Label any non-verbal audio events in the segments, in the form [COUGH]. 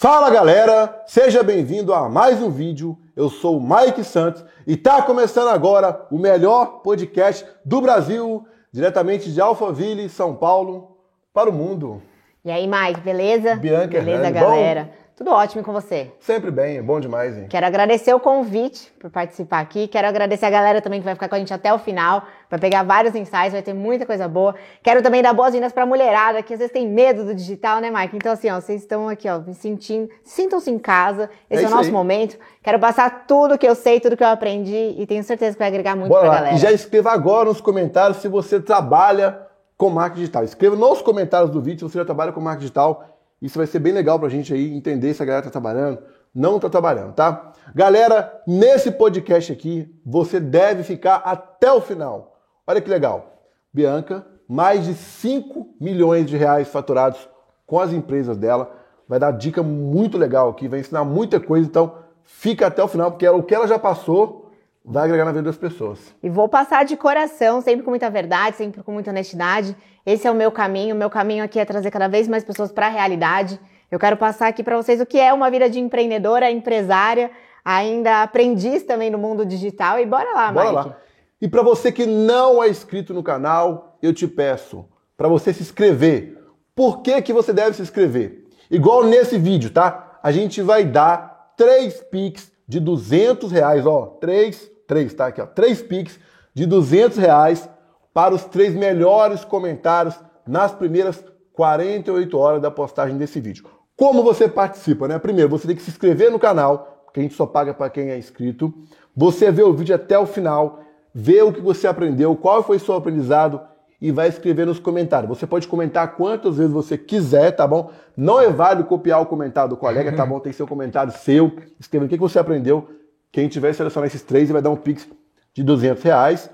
Fala galera, seja bem-vindo a mais um vídeo. Eu sou o Mike Santos e tá começando agora o melhor podcast do Brasil, diretamente de Alphaville, São Paulo, para o mundo. E aí, Mike, beleza? Bianca beleza, Hernani, galera. Tudo ótimo com você. Sempre bem, é bom demais, hein? Quero agradecer o convite por participar aqui. Quero agradecer a galera também que vai ficar com a gente até o final, vai pegar vários insights, vai ter muita coisa boa. Quero também dar boas-vindas pra mulherada, que às vezes tem medo do digital, né, Mike? Então, assim, ó, vocês estão aqui, ó, me sentindo, sintam-se em casa. Esse É é, o nosso aí. momento. Quero passar tudo que eu sei, tudo que eu aprendi e tenho certeza que vai agregar muito Bora pra lá. galera. E já escreva agora nos comentários se você trabalha com marketing digital. Escreva nos comentários do vídeo se você já trabalha com marketing digital. Isso vai ser bem legal pra gente aí entender se a galera tá trabalhando, não tá trabalhando, tá? Galera, nesse podcast aqui, você deve ficar até o final. Olha que legal. Bianca, mais de 5 milhões de reais faturados com as empresas dela. Vai dar dica muito legal aqui, vai ensinar muita coisa, então fica até o final, porque o que ela já passou vai agregar na vida das pessoas. E vou passar de coração, sempre com muita verdade, sempre com muita honestidade. Esse é o meu caminho. O meu caminho aqui é trazer cada vez mais pessoas para a realidade. Eu quero passar aqui para vocês o que é uma vida de empreendedora, empresária, ainda aprendiz também no mundo digital. E bora lá, Bora Mike. lá. E para você que não é inscrito no canal, eu te peço para você se inscrever. Por que, que você deve se inscrever? Igual nesse vídeo, tá? A gente vai dar três Pix de 200 reais, ó. Três, três, tá? Aqui, ó. Três Pix de 200 reais para os três melhores comentários nas primeiras 48 horas da postagem desse vídeo. Como você participa, né? Primeiro, você tem que se inscrever no canal, porque a gente só paga para quem é inscrito. Você vê o vídeo até o final, vê o que você aprendeu, qual foi seu aprendizado e vai escrever nos comentários. Você pode comentar quantas vezes você quiser, tá bom? Não é válido copiar o comentário do colega, tá bom? Tem que ser o comentário seu, escrevendo o que que você aprendeu. Quem tiver selecionar esses três vai dar um pix de 200 reais.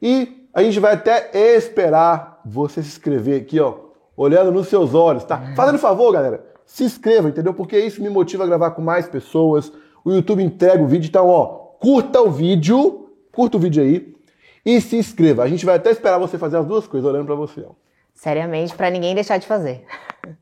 E a gente vai até esperar você se inscrever aqui, ó, olhando nos seus olhos, tá? Fazendo favor, galera, se inscreva, entendeu? Porque isso me motiva a gravar com mais pessoas. O YouTube entrega o vídeo, então, ó, curta o vídeo, curta o vídeo aí e se inscreva. A gente vai até esperar você fazer as duas coisas, olhando pra você, ó. Seriamente, para ninguém deixar de fazer. [LAUGHS]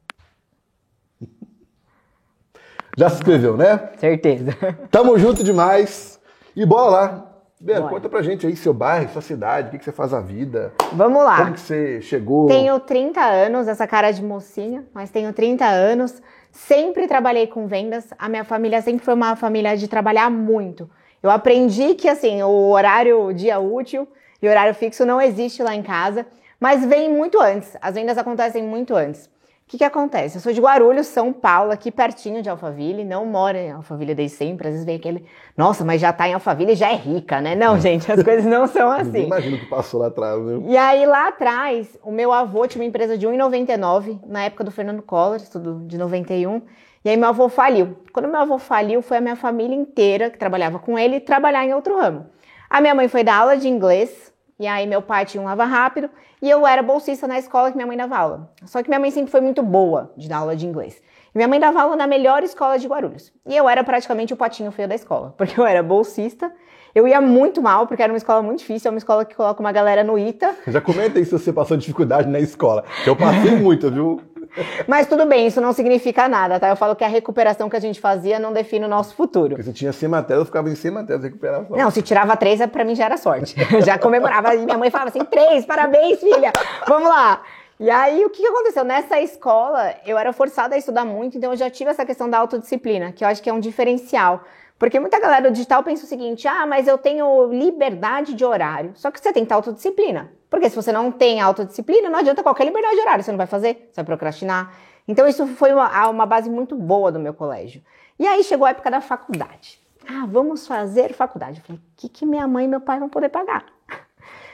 Já se inscreveu, né? Certeza. Tamo junto demais. E bora lá. Bia, Bora. conta pra gente aí seu bairro, sua cidade, o que, que você faz na vida, Vamos lá. como que você chegou. Tenho 30 anos, essa cara de mocinha, mas tenho 30 anos. Sempre trabalhei com vendas. A minha família sempre foi uma família de trabalhar muito. Eu aprendi que assim, o horário dia útil e horário fixo não existe lá em casa, mas vem muito antes. As vendas acontecem muito antes. O que, que acontece? Eu sou de Guarulhos, São Paulo, aqui pertinho de Alphaville, não moro em Alphaville desde sempre. Às vezes vem aquele, nossa, mas já tá em Alphaville e já é rica, né? Não, gente, as coisas não são [LAUGHS] assim. imagina o que passou lá atrás, viu? E aí, lá atrás, o meu avô tinha uma empresa de 1,99, na época do Fernando Collor, tudo de 91. E aí, meu avô faliu. Quando meu avô faliu, foi a minha família inteira que trabalhava com ele trabalhar em outro ramo. A minha mãe foi dar aula de inglês, e aí meu pai tinha um lava rápido, e eu era bolsista na escola que minha mãe dava aula. Só que minha mãe sempre foi muito boa de dar aula de inglês. E minha mãe dava aula na melhor escola de Guarulhos. E eu era praticamente o patinho feio da escola, [LAUGHS] porque eu era bolsista. Eu ia muito mal, porque era uma escola muito difícil, é uma escola que coloca uma galera no ITA. Já comenta aí se você passou dificuldade na escola. Eu passei [LAUGHS] muito, viu? [LAUGHS] Mas tudo bem, isso não significa nada, tá? Eu falo que a recuperação que a gente fazia não define o nosso futuro. Porque você tinha 100 matérias, eu ficava em 100 matérias de recuperação. Não, se tirava três, pra mim já era sorte. [LAUGHS] Já comemorava. E minha mãe falava assim: três, parabéns, filha. Vamos lá. E aí, o que aconteceu? Nessa escola, eu era forçada a estudar muito, então eu já tive essa questão da autodisciplina, que eu acho que é um diferencial. Porque muita galera digital pensa o seguinte: ah, mas eu tenho liberdade de horário. Só que você tem que ter autodisciplina. Porque se você não tem autodisciplina, não adianta qualquer liberdade de horário. Você não vai fazer, você vai procrastinar. Então, isso foi uma, uma base muito boa do meu colégio. E aí chegou a época da faculdade. Ah, vamos fazer faculdade. Eu falei, o que, que minha mãe e meu pai vão poder pagar?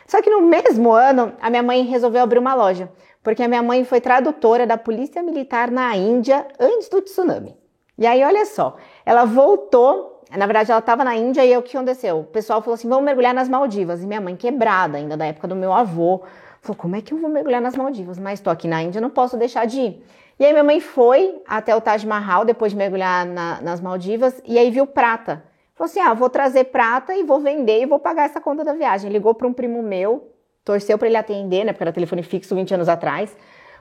Só que no mesmo ano, a minha mãe resolveu abrir uma loja, porque a minha mãe foi tradutora da Polícia Militar na Índia antes do tsunami. E aí, olha só, ela voltou, na verdade, ela estava na Índia e aí, o que aconteceu? O pessoal falou assim: vamos mergulhar nas Maldivas. E minha mãe, quebrada ainda da época do meu avô, falou: como é que eu vou mergulhar nas Maldivas? Mas estou aqui na Índia, não posso deixar de ir. E aí, minha mãe foi até o Taj Mahal depois de mergulhar na- nas Maldivas e aí viu prata. Falou assim: ah, vou trazer prata e vou vender e vou pagar essa conta da viagem. Ligou para um primo meu, torceu para ele atender, né? Porque era telefone fixo 20 anos atrás.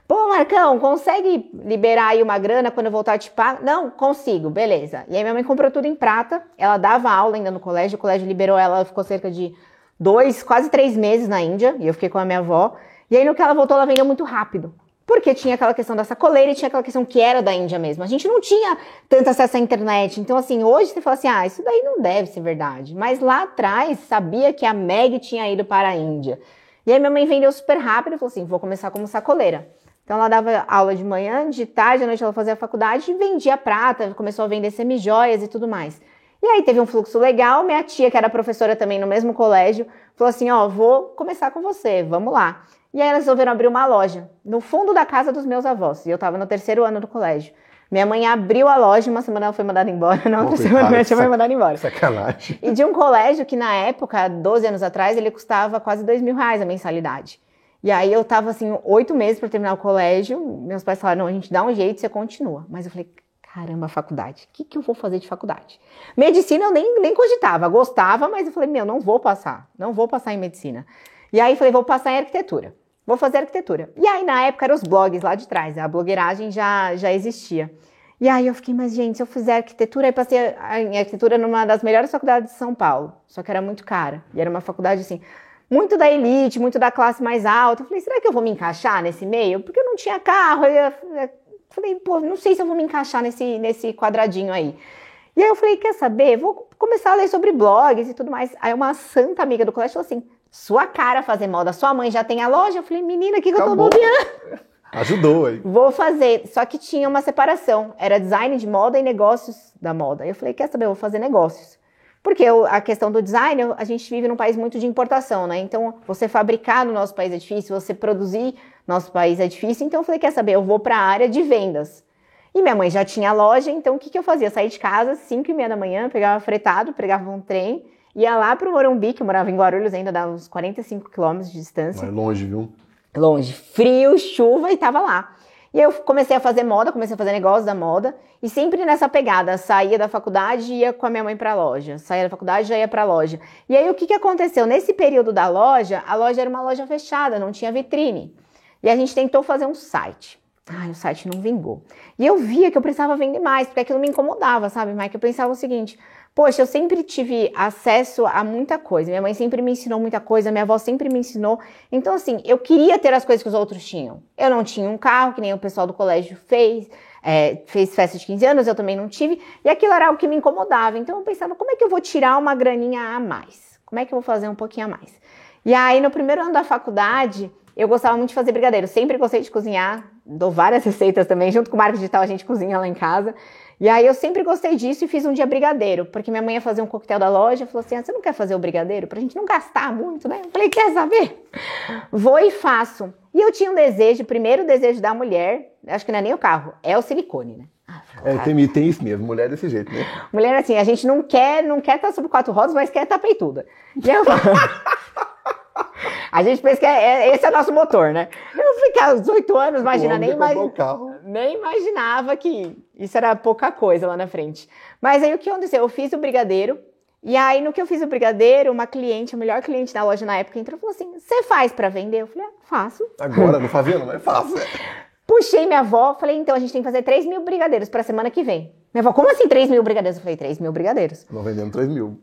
Pô, Marcão, consegue liberar aí uma grana quando eu voltar a te pagar? Não, consigo, beleza. E aí minha mãe comprou tudo em prata. Ela dava aula ainda no colégio, o colégio liberou ela, ela ficou cerca de dois, quase três meses na Índia, e eu fiquei com a minha avó. E aí no que ela voltou, ela vendeu muito rápido. Porque tinha aquela questão da sacoleira e tinha aquela questão que era da Índia mesmo. A gente não tinha tanto acesso à internet. Então, assim, hoje você fala assim, ah, isso daí não deve ser verdade. Mas lá atrás, sabia que a Meg tinha ido para a Índia. E aí minha mãe vendeu super rápido e falou assim, vou começar como sacoleira. Então ela dava aula de manhã, de tarde, à noite ela fazia a faculdade e vendia prata, começou a vender semijoias e tudo mais. E aí teve um fluxo legal, minha tia, que era professora também no mesmo colégio, falou assim, ó, oh, vou começar com você, vamos lá. E aí elas resolveram abrir uma loja no fundo da casa dos meus avós. E eu estava no terceiro ano do colégio. Minha mãe abriu a loja, uma semana ela foi mandada embora, na outra semana minha tia foi mandada embora. Sacanagem. E de um colégio que na época, 12 anos atrás, ele custava quase 2 mil reais a mensalidade. E aí eu tava assim, oito meses para terminar o colégio. Meus pais falaram: não, a gente dá um jeito, você continua. Mas eu falei: caramba, faculdade, o que, que eu vou fazer de faculdade? Medicina eu nem, nem cogitava, gostava, mas eu falei: meu, não vou passar, não vou passar em medicina. E aí falei: vou passar em arquitetura. Vou fazer arquitetura. E aí, na época, eram os blogs lá de trás, a blogueiragem já, já existia. E aí eu fiquei, mas gente, se eu fizer arquitetura, aí passei em arquitetura numa das melhores faculdades de São Paulo. Só que era muito cara. E era uma faculdade assim, muito da elite, muito da classe mais alta. Eu falei, será que eu vou me encaixar nesse meio? Porque eu não tinha carro. Eu falei, pô, não sei se eu vou me encaixar nesse, nesse quadradinho aí. E aí eu falei, quer saber? Vou começar a ler sobre blogs e tudo mais. Aí uma santa amiga do colégio falou assim: sua cara fazer moda, sua mãe já tem a loja? Eu falei, menina, o que, que eu tô bobeando? [LAUGHS] Ajudou aí. Vou fazer. Só que tinha uma separação. Era design de moda e negócios da moda. Eu falei, quer saber, eu vou fazer negócios. Porque a questão do design, a gente vive num país muito de importação, né? Então, você fabricar no nosso país é difícil, você produzir no nosso país é difícil. Então, eu falei, quer saber, eu vou para a área de vendas. E minha mãe já tinha loja, então o que, que eu fazia? Saía de casa, 5 e meia da manhã, pegava fretado, pegava um trem Ia lá pro Morumbi, que eu morava em Guarulhos, ainda dava uns 45 quilômetros de distância. É longe, viu? Longe. Frio, chuva e tava lá. E eu comecei a fazer moda, comecei a fazer negócios da moda. E sempre nessa pegada, saía da faculdade e ia com a minha mãe pra loja. Saía da faculdade e já ia pra loja. E aí o que, que aconteceu? Nesse período da loja, a loja era uma loja fechada, não tinha vitrine. E a gente tentou fazer um site. Ai, o site não vingou. E eu via que eu precisava vender mais, porque aquilo me incomodava, sabe, Mike? Eu pensava o seguinte: Poxa, eu sempre tive acesso a muita coisa. Minha mãe sempre me ensinou muita coisa, minha avó sempre me ensinou. Então, assim, eu queria ter as coisas que os outros tinham. Eu não tinha um carro, que nem o pessoal do colégio fez, é, fez festa de 15 anos, eu também não tive. E aquilo era o que me incomodava. Então, eu pensava, como é que eu vou tirar uma graninha a mais? Como é que eu vou fazer um pouquinho a mais? E aí, no primeiro ano da faculdade, eu gostava muito de fazer brigadeiro. Sempre gostei de cozinhar. Dou várias [LAUGHS] receitas também. Junto com o Marco Digital, a gente cozinha lá em casa. E aí eu sempre gostei disso e fiz um dia brigadeiro, porque minha mãe ia fazer um coquetel da loja e falou assim: ah, você não quer fazer o brigadeiro? Pra gente não gastar muito, né? Eu falei, quer saber? Vou e faço. E eu tinha um desejo, primeiro desejo da mulher, acho que não é nem o carro, é o silicone, né? Ah, é, tem, tem, isso mesmo, mulher é desse jeito, né? Mulher assim, a gente não quer, não quer estar sobre quatro rodas, mas quer estar peituda. E eu [LAUGHS] [LAUGHS] A gente pensa que é, é, esse é o nosso motor, né? Eu ficar aos oito anos, imagina, nem, imag... nem imaginava que isso era pouca coisa lá na frente. Mas aí o que aconteceu? Eu fiz o brigadeiro, e aí no que eu fiz o brigadeiro, uma cliente, a melhor cliente da loja na época, entrou e falou assim: Você faz para vender? Eu falei: ah, Faço. Agora, não fazendo, mas faço. Puxei minha avó, falei: Então a gente tem que fazer 3 mil brigadeiros para semana que vem. Minha avó, como assim 3 mil brigadeiros? Eu falei: 3 mil brigadeiros. Não vendendo 3 mil.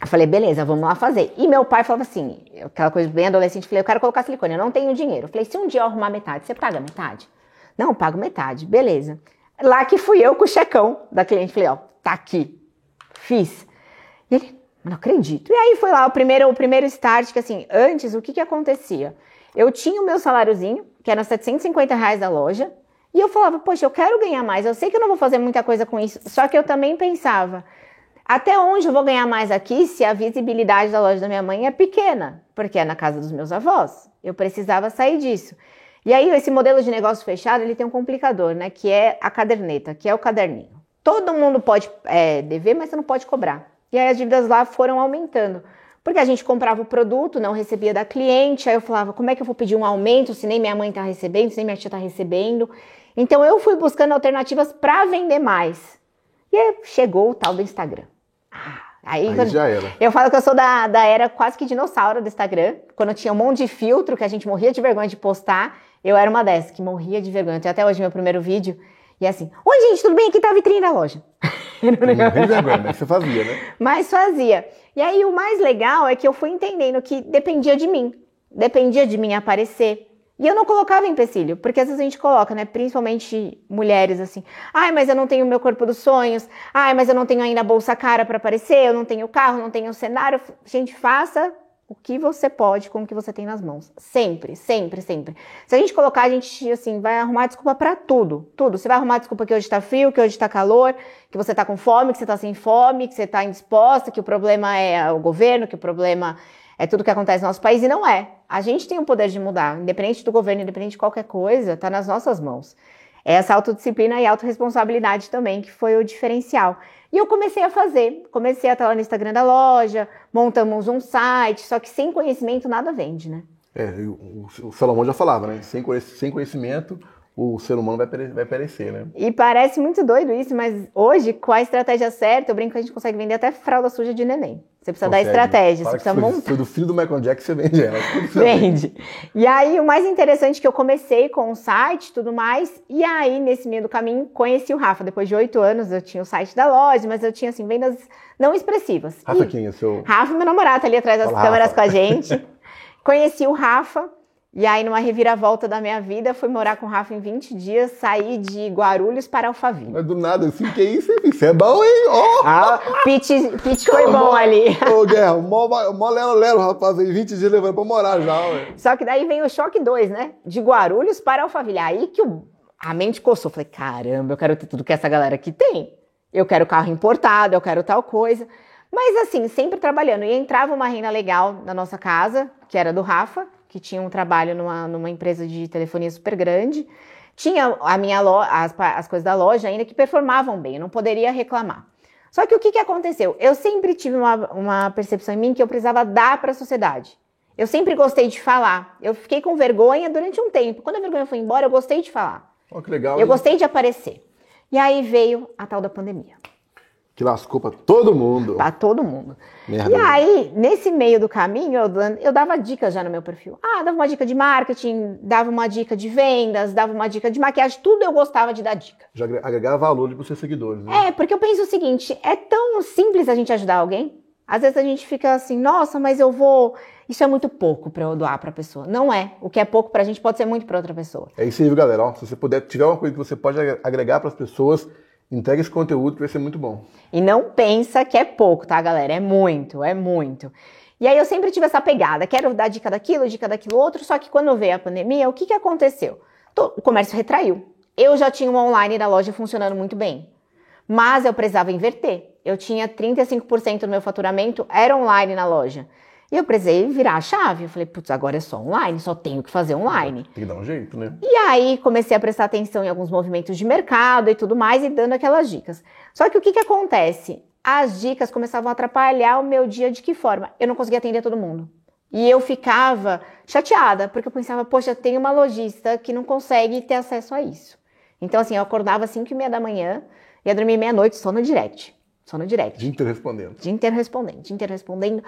Eu falei, beleza, vamos lá fazer. E meu pai falava assim, aquela coisa bem adolescente, falei, eu quero colocar silicone, eu não tenho dinheiro. Eu falei, se um dia eu arrumar metade, você paga metade? Não, pago metade, beleza. Lá que fui eu com o checão da cliente, falei, ó, tá aqui, fiz. E ele, não acredito. E aí foi lá o primeiro, o primeiro start, que assim, antes, o que que acontecia? Eu tinha o meu saláriozinho, que era 750 reais da loja, e eu falava, poxa, eu quero ganhar mais, eu sei que eu não vou fazer muita coisa com isso, só que eu também pensava, até onde eu vou ganhar mais aqui se a visibilidade da loja da minha mãe é pequena? Porque é na casa dos meus avós. Eu precisava sair disso. E aí, esse modelo de negócio fechado, ele tem um complicador, né? Que é a caderneta, que é o caderninho. Todo mundo pode é, dever, mas você não pode cobrar. E aí as dívidas lá foram aumentando. Porque a gente comprava o produto, não recebia da cliente, aí eu falava, como é que eu vou pedir um aumento se nem minha mãe está recebendo, se nem minha tia está recebendo? Então eu fui buscando alternativas para vender mais. E aí chegou o tal do Instagram. Aí, aí já era. Eu falo que eu sou da, da era quase que dinossauro do Instagram, quando tinha um monte de filtro que a gente morria de vergonha de postar. Eu era uma dessas que morria de vergonha. Tem até hoje meu primeiro vídeo. E é assim, oi gente, tudo bem? Aqui tá a vitrine da loja. [LAUGHS] De vergonha, mas você fazia, né? Mas fazia. E aí o mais legal é que eu fui entendendo que dependia de mim. Dependia de mim aparecer. E eu não colocava empecilho, porque às vezes a gente coloca, né? Principalmente mulheres assim. Ai, mas eu não tenho o meu corpo dos sonhos. Ai, mas eu não tenho ainda a bolsa cara para aparecer. Eu não tenho carro, não tenho cenário. Gente, faça o que você pode com o que você tem nas mãos. Sempre, sempre, sempre. Se a gente colocar, a gente, assim, vai arrumar desculpa para tudo. Tudo. Você vai arrumar desculpa que hoje tá frio, que hoje tá calor, que você tá com fome, que você tá sem fome, que você tá indisposta, que o problema é o governo, que o problema é tudo que acontece no nosso país. E não é. A gente tem o poder de mudar. Independente do governo, independente de qualquer coisa, tá nas nossas mãos. É essa autodisciplina e autorresponsabilidade também, que foi o diferencial. E eu comecei a fazer, comecei a estar lá no Instagram da loja, montamos um site, só que sem conhecimento nada vende, né? É, o, Salomão já falava, né? Sem conhecimento, o ser humano vai, pere vai perecer, né? E parece muito doido isso, mas hoje, com a estratégia certa, eu brinco que a gente consegue vender até fralda suja de neném. Você precisa Consegue. dar estratégia, Fala você precisa montar. Foi do filho do Michael Jackson você vende ela. Vende. E aí, o mais interessante é que eu comecei com o site e tudo mais, e aí, nesse meio do caminho, conheci o Rafa. Depois de oito anos, eu tinha o site da loja, mas eu tinha, assim, vendas não expressivas. Rafa e quem é seu? Rafa, meu namorado, tá ali atrás das Fala, câmeras Rafa. com a gente. [LAUGHS] conheci o Rafa, e aí, numa reviravolta da minha vida, fui morar com o Rafa em 20 dias, saí de Guarulhos para Alphaville. Mas do nada, assim, que isso, isso é bom, hein? Oh! Ah, pitch, pitch foi bom ali. Ô, Guerra, mó, mó lero, lero, rapaz, em 20 dias levando pra morar já, ué. Só que daí vem o choque 2, né? De Guarulhos para Alphaville. Aí que o, a mente coçou. Falei, caramba, eu quero ter tudo que essa galera aqui tem. Eu quero carro importado, eu quero tal coisa. Mas assim, sempre trabalhando. E entrava uma renda legal na nossa casa, que era do Rafa, que tinha um trabalho numa, numa empresa de telefonia super grande. Tinha a minha as, as coisas da loja ainda que performavam bem, eu não poderia reclamar. Só que o que, que aconteceu? Eu sempre tive uma, uma percepção em mim que eu precisava dar para a sociedade. Eu sempre gostei de falar. Eu fiquei com vergonha durante um tempo. Quando a vergonha foi embora, eu gostei de falar. Oh, que legal. Eu hein? gostei de aparecer. E aí veio a tal da pandemia que lascou para todo mundo. Para todo mundo. Merda. E aí, nesse meio do caminho, eu, eu dava dicas já no meu perfil. Ah, dava uma dica de marketing, dava uma dica de vendas, dava uma dica de maquiagem, tudo eu gostava de dar dica. Já agregava valor para os seus seguidores, né? É, porque eu penso o seguinte, é tão simples a gente ajudar alguém. Às vezes a gente fica assim, nossa, mas eu vou. Isso é muito pouco para eu doar para a pessoa. Não é. O que é pouco para a gente pode ser muito para outra pessoa. É isso aí, galera. Ó, se você puder, tiver uma coisa que você pode agregar para as pessoas, Entrega esse conteúdo que vai ser muito bom. E não pensa que é pouco, tá, galera? É muito, é muito. E aí eu sempre tive essa pegada, quero dar dica daquilo, dica daquilo outro, só que quando veio a pandemia, o que, que aconteceu? O comércio retraiu. Eu já tinha uma online da loja funcionando muito bem, mas eu precisava inverter. Eu tinha 35% do meu faturamento era online na loja. E eu precisei virar a chave. Eu falei, putz, agora é só online, só tenho que fazer online. Tem que dar um jeito, né? E aí comecei a prestar atenção em alguns movimentos de mercado e tudo mais e dando aquelas dicas. Só que o que, que acontece? As dicas começavam a atrapalhar o meu dia de que forma? Eu não conseguia atender todo mundo. E eu ficava chateada, porque eu pensava, poxa, tem uma lojista que não consegue ter acesso a isso. Então, assim, eu acordava às 5 e meia da manhã, ia dormir meia-noite só no direct. Só no direct. Dia inteiro respondendo. Dia inteiro respondendo, dia inteiro respondendo.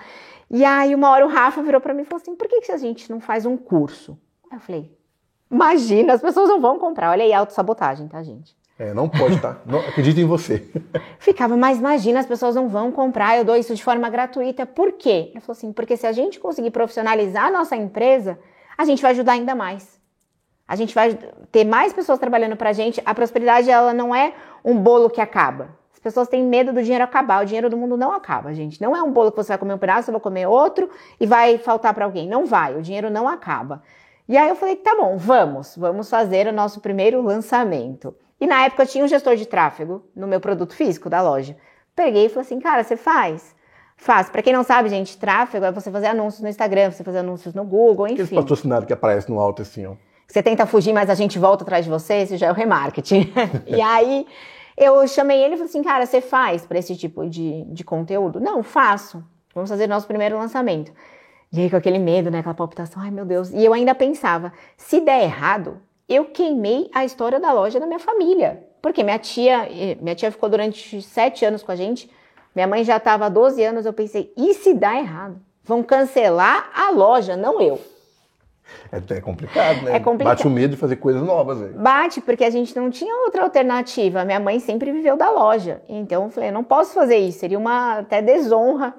E aí, uma hora o Rafa virou para mim e falou assim: por que, que a gente não faz um curso? Aí eu falei: imagina, as pessoas não vão comprar. Olha aí, autossabotagem, tá, gente? É, não pode, tá? Não, acredita em você. [LAUGHS] Ficava, mas imagina, as pessoas não vão comprar, eu dou isso de forma gratuita. Por quê? Ele falou assim: porque se a gente conseguir profissionalizar a nossa empresa, a gente vai ajudar ainda mais. A gente vai ter mais pessoas trabalhando pra gente. A prosperidade, ela não é um bolo que acaba pessoas têm medo do dinheiro acabar. O dinheiro do mundo não acaba, gente. Não é um bolo que você vai comer um pedaço, eu vou comer outro e vai faltar para alguém. Não vai, o dinheiro não acaba. E aí eu falei, tá bom, vamos, vamos fazer o nosso primeiro lançamento. E na época eu tinha um gestor de tráfego no meu produto físico da loja. Peguei e falei assim, cara, você faz? Faz. Para quem não sabe, gente, tráfego é você fazer anúncios no Instagram, você fazer anúncios no Google, enfim. Aquele patrocinado que aparece no alto assim, ó. Você tenta fugir, mas a gente volta atrás de você, isso já é o remarketing. [LAUGHS] e aí eu chamei ele e falei assim, cara, você faz para esse tipo de, de conteúdo? Não, faço. Vamos fazer nosso primeiro lançamento. E aí com aquele medo, né, aquela palpitação, ai meu Deus. E eu ainda pensava, se der errado, eu queimei a história da loja da minha família. Porque minha tia, minha tia ficou durante sete anos com a gente, minha mãe já estava há 12 anos, eu pensei, e se dá errado? Vão cancelar a loja, não eu. É até complicado, né? É complicado. Bate o medo de fazer coisas novas. Aí. Bate, porque a gente não tinha outra alternativa. Minha mãe sempre viveu da loja. Então eu falei, não posso fazer isso. Seria uma até desonra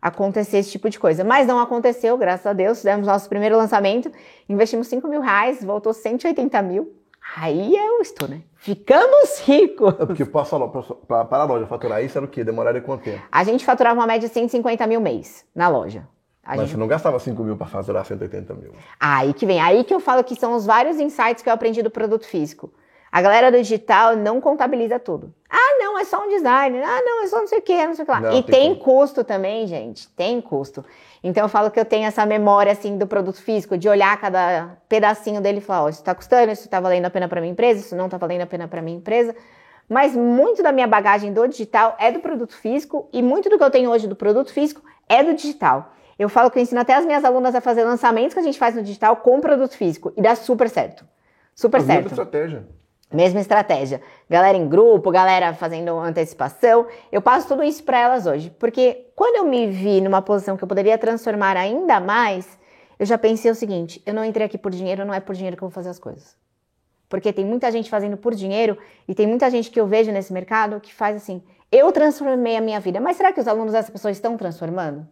acontecer esse tipo de coisa. Mas não aconteceu, graças a Deus. Fizemos nosso primeiro lançamento, investimos 5 mil reais, voltou 180 mil. Aí eu estou, né? Ficamos ricos. É porque para a loja faturar isso era o quê? Demoraria quanto tempo? A gente faturava uma média de 150 mil mês na loja. A Mas gente... você não gastava 5 mil para faturar 180 mil. Aí que vem, aí que eu falo que são os vários insights que eu aprendi do produto físico. A galera do digital não contabiliza tudo. Ah, não, é só um design. Ah, não, é só não sei o que, não sei o que lá. Não, e tem tem custo também, gente. Tem custo. Então eu falo que eu tenho essa memória assim do produto físico, de olhar cada pedacinho dele e falar, ó, isso tá custando, isso tá valendo a pena para minha empresa, isso não tá valendo a pena para minha empresa. Mas muito da minha bagagem do digital é do produto físico e muito do que eu tenho hoje do produto físico é do digital. Eu falo que eu ensino até as minhas alunas a fazer lançamentos que a gente faz no digital com produto físico e dá super certo. Super A mesma certo. estratégia. Mesma estratégia. Galera em grupo, galera fazendo antecipação. Eu passo tudo isso para elas hoje. Porque quando eu me vi numa posição que eu poderia transformar ainda mais, eu já pensei o seguinte: eu não entrei aqui por dinheiro, não é por dinheiro que eu vou fazer as coisas. Porque tem muita gente fazendo por dinheiro e tem muita gente que eu vejo nesse mercado que faz assim: eu transformei a minha vida. Mas será que os alunos dessa pessoa estão transformando?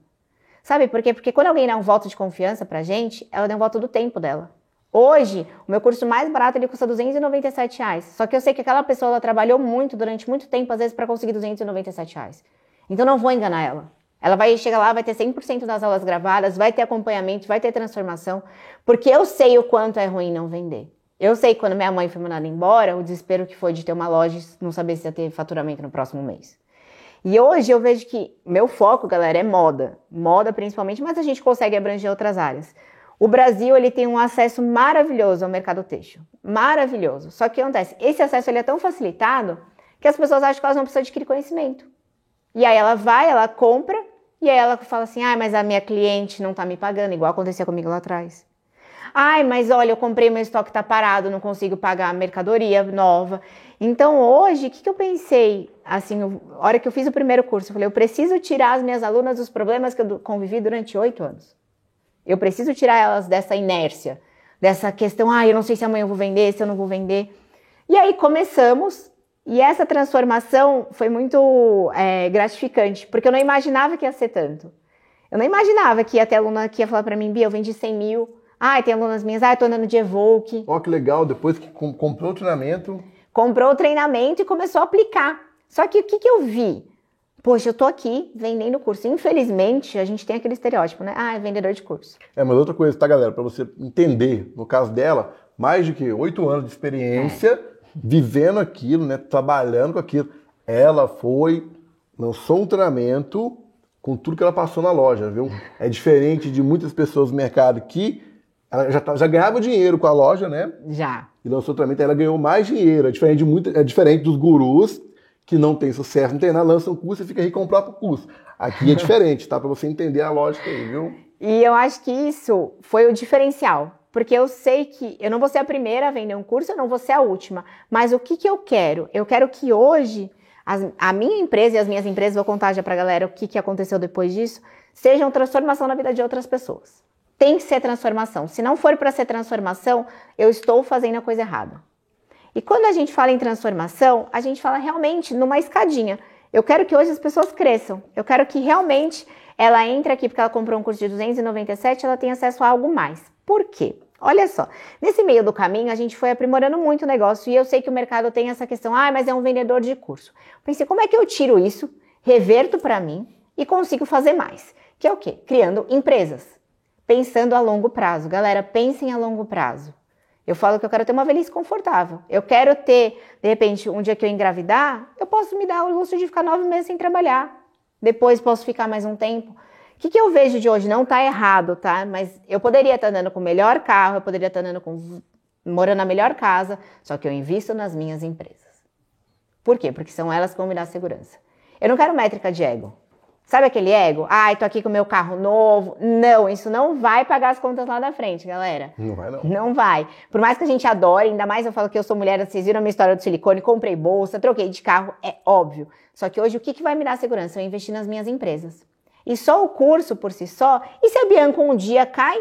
Sabe por quê? Porque quando alguém dá um voto de confiança pra gente, ela dá um voto do tempo dela. Hoje, o meu curso mais barato ele custa 297 reais. Só que eu sei que aquela pessoa ela trabalhou muito durante muito tempo, às vezes, para conseguir 297 reais. Então não vou enganar ela. Ela vai chegar lá, vai ter 100% das aulas gravadas, vai ter acompanhamento, vai ter transformação, porque eu sei o quanto é ruim não vender. Eu sei quando minha mãe foi mandada embora, o desespero que foi de ter uma loja e não saber se ia ter faturamento no próximo mês. E hoje eu vejo que meu foco, galera, é moda. Moda principalmente, mas a gente consegue abranger outras áreas. O Brasil ele tem um acesso maravilhoso ao mercado têxtil. Maravilhoso. Só que acontece? Esse acesso ele é tão facilitado que as pessoas acham que elas não precisam adquirir conhecimento. E aí ela vai, ela compra, e aí ela fala assim: ai, mas a minha cliente não tá me pagando, igual acontecia comigo lá atrás. Ai, mas olha, eu comprei meu estoque tá parado, não consigo pagar a mercadoria nova. Então hoje, o que, que eu pensei? Assim, a hora que eu fiz o primeiro curso, eu falei: eu preciso tirar as minhas alunas dos problemas que eu convivi durante oito anos. Eu preciso tirar elas dessa inércia, dessa questão, ah, eu não sei se amanhã eu vou vender, se eu não vou vender. E aí começamos, e essa transformação foi muito é, gratificante, porque eu não imaginava que ia ser tanto. Eu não imaginava que ia ter aluna que ia falar pra mim, Bia, eu vendi 100 mil. Ai, tem alunas minhas, ai, tô andando de Evoque. Ó, que legal, depois que com- comprou o treinamento, Comprou o treinamento e começou a aplicar. Só que o que, que eu vi? Poxa, eu tô aqui vendendo curso. Infelizmente, a gente tem aquele estereótipo, né? Ah, é vendedor de curso. É, mas outra coisa, tá, galera? Para você entender, no caso dela, mais de que oito anos de experiência, É. vivendo aquilo, né? Trabalhando com aquilo. Ela foi, lançou um treinamento com tudo que ela passou na loja, viu? É diferente de muitas pessoas do mercado que ela já, tá- já ganhava dinheiro com a loja, né? Já. E lançou o treinamento, ela ganhou mais dinheiro. É diferente, de muito, é diferente dos gurus que não tem sucesso, não tem nada, lançam um curso e fica rico comprar pro curso. Aqui é [LAUGHS] diferente, tá? Para você entender a lógica aí, viu? E eu acho que isso foi o diferencial. Porque eu sei que eu não vou ser a primeira a vender um curso, eu não vou ser a última. Mas o que, que eu quero? Eu quero que hoje as- a minha empresa e as minhas empresas, vou contar já pra galera o que, que aconteceu depois disso, sejam transformação na vida de outras pessoas. Tem que ser transformação. Se não for para ser transformação, eu estou fazendo a coisa errada. E quando a gente fala em transformação, a gente fala realmente numa escadinha. Eu quero que hoje as pessoas cresçam. Eu quero que realmente ela entre aqui porque ela comprou um curso de 297, ela tenha acesso a algo mais. Por quê? Olha só, nesse meio do caminho a gente foi aprimorando muito o negócio e eu sei que o mercado tem essa questão, ah, mas é um vendedor de curso. Pensei, como é que eu tiro isso, reverto para mim e consigo fazer mais? Que é o quê? Criando empresas, pensando a longo prazo. Galera, pensem a longo prazo. Eu falo que eu quero ter uma velhice confortável. Eu quero ter, de repente, um dia que eu engravidar, eu posso me dar o luxo de ficar nove meses sem trabalhar. Depois posso ficar mais um tempo. O que, que eu vejo de hoje? Não tá errado, tá? Mas eu poderia estar andando com o melhor carro, eu poderia estar andando com. morando na melhor casa, só que eu invisto nas minhas empresas. Por quê? Porque são elas que vão me dar segurança. Eu não quero métrica de ego. Sabe aquele ego? Ai, tô aqui com o meu carro novo. Não, isso não vai pagar as contas lá da frente, galera. Não vai, não. Não vai. Por mais que a gente adore, ainda mais eu falo que eu sou mulher, vocês viram a minha história do silicone, comprei bolsa, troquei de carro, é óbvio. Só que hoje o que, que vai me dar segurança? Eu investir nas minhas empresas. E só o curso por si só, e se a Bianca um dia cai?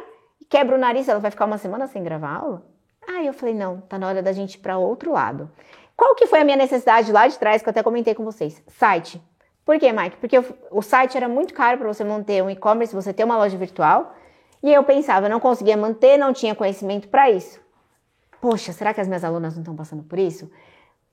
quebra o nariz, ela vai ficar uma semana sem gravar aula? Aí eu falei, não, tá na hora da gente ir para outro lado. Qual que foi a minha necessidade lá de trás, que eu até comentei com vocês? Site. Por quê, Mike? Porque o site era muito caro para você manter um e-commerce, você ter uma loja virtual. E eu pensava, não conseguia manter, não tinha conhecimento para isso. Poxa, será que as minhas alunas não estão passando por isso? O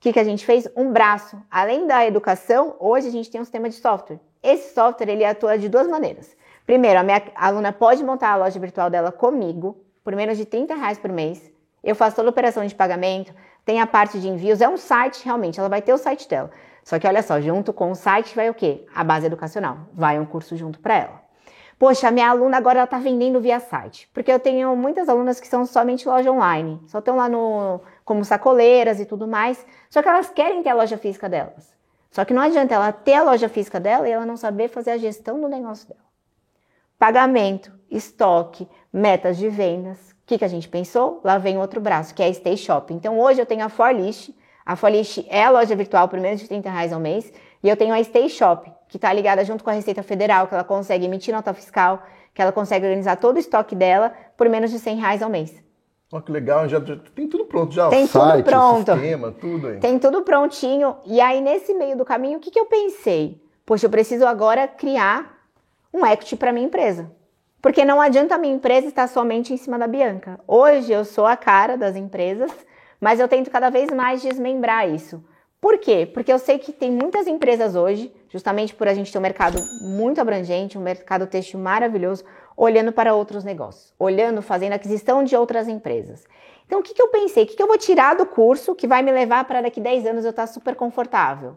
que, que a gente fez? Um braço. Além da educação, hoje a gente tem um sistema de software. Esse software ele atua de duas maneiras. Primeiro, a minha aluna pode montar a loja virtual dela comigo por menos de 30 reais por mês. Eu faço toda a operação de pagamento, tem a parte de envios, é um site realmente, ela vai ter o site dela. Só que olha só, junto com o site vai o quê? A base educacional. Vai um curso junto para ela. Poxa, minha aluna agora ela está vendendo via site. Porque eu tenho muitas alunas que são somente loja online. Só estão lá no, como sacoleiras e tudo mais. Só que elas querem ter a loja física delas. Só que não adianta ela ter a loja física dela e ela não saber fazer a gestão do negócio dela. Pagamento, estoque, metas de vendas. O que, que a gente pensou? Lá vem outro braço, que é a Stay Shop. Então hoje eu tenho a Forlist, a Folist é a loja virtual por menos de 30 reais ao mês. E eu tenho a Stay Shop, que está ligada junto com a Receita Federal, que ela consegue emitir nota fiscal, que ela consegue organizar todo o estoque dela por menos de 100 reais ao mês. Olha que legal, já, já, tem tudo pronto já. Tem site, tudo pronto. Sistema, tudo aí. Tem tudo prontinho. E aí, nesse meio do caminho, o que, que eu pensei? Poxa, eu preciso agora criar um equity para minha empresa. Porque não adianta a minha empresa estar somente em cima da Bianca. Hoje eu sou a cara das empresas mas eu tento cada vez mais desmembrar isso. Por quê? Porque eu sei que tem muitas empresas hoje, justamente por a gente ter um mercado muito abrangente, um mercado têxtil maravilhoso, olhando para outros negócios, olhando, fazendo aquisição de outras empresas. Então, o que, que eu pensei? O que, que eu vou tirar do curso que vai me levar para daqui 10 anos eu estar super confortável?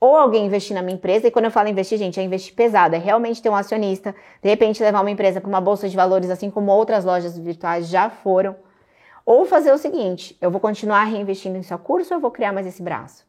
Ou alguém investir na minha empresa, e quando eu falo investir, gente, é investir pesado, é realmente ter um acionista, de repente levar uma empresa para uma bolsa de valores, assim como outras lojas virtuais já foram ou fazer o seguinte: eu vou continuar reinvestindo em seu curso ou eu vou criar mais esse braço?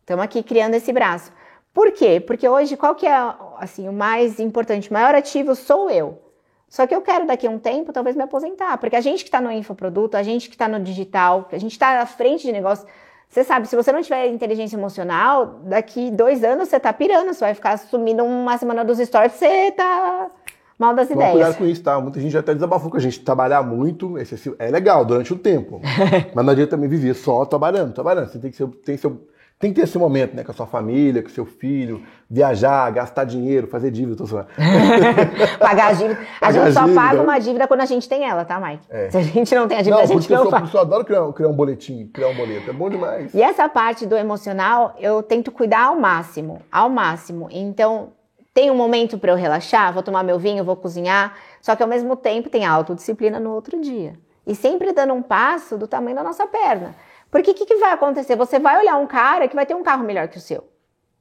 Estamos aqui criando esse braço. Por quê? Porque hoje qual que é assim o mais importante, o maior ativo sou eu. Só que eu quero daqui a um tempo talvez me aposentar, porque a gente que está no infoproduto, a gente que está no digital, a gente está à frente de negócio, você sabe, se você não tiver inteligência emocional, daqui dois anos você tá pirando, você vai ficar sumindo uma semana dos stories, você tá mal das Vamos ideias. Cuidado com isso, tá? Muita gente já até desabafou com a gente. Trabalhar muito é legal durante o tempo. [LAUGHS] mas não adianta também viver só trabalhando, trabalhando. Você tem que, ser, tem, ser, tem que ter esse momento, né? Com a sua família, com o seu filho, viajar, gastar dinheiro, fazer dívida. Tô só. [LAUGHS] Pagar a dívida. A gente só dívida. paga uma dívida quando a gente tem ela, tá, Mike? É. Se a gente não tem a dívida, não, a gente não. Eu, eu adoro criar, criar um boletim, criar um boleto. É bom demais. E essa parte do emocional, eu tento cuidar ao máximo. Ao máximo. Então, tem um momento para eu relaxar, vou tomar meu vinho, vou cozinhar, só que ao mesmo tempo tem a autodisciplina no outro dia. E sempre dando um passo do tamanho da nossa perna. Porque o que, que, vai acontecer? Você vai olhar um cara que vai ter um carro melhor que o seu.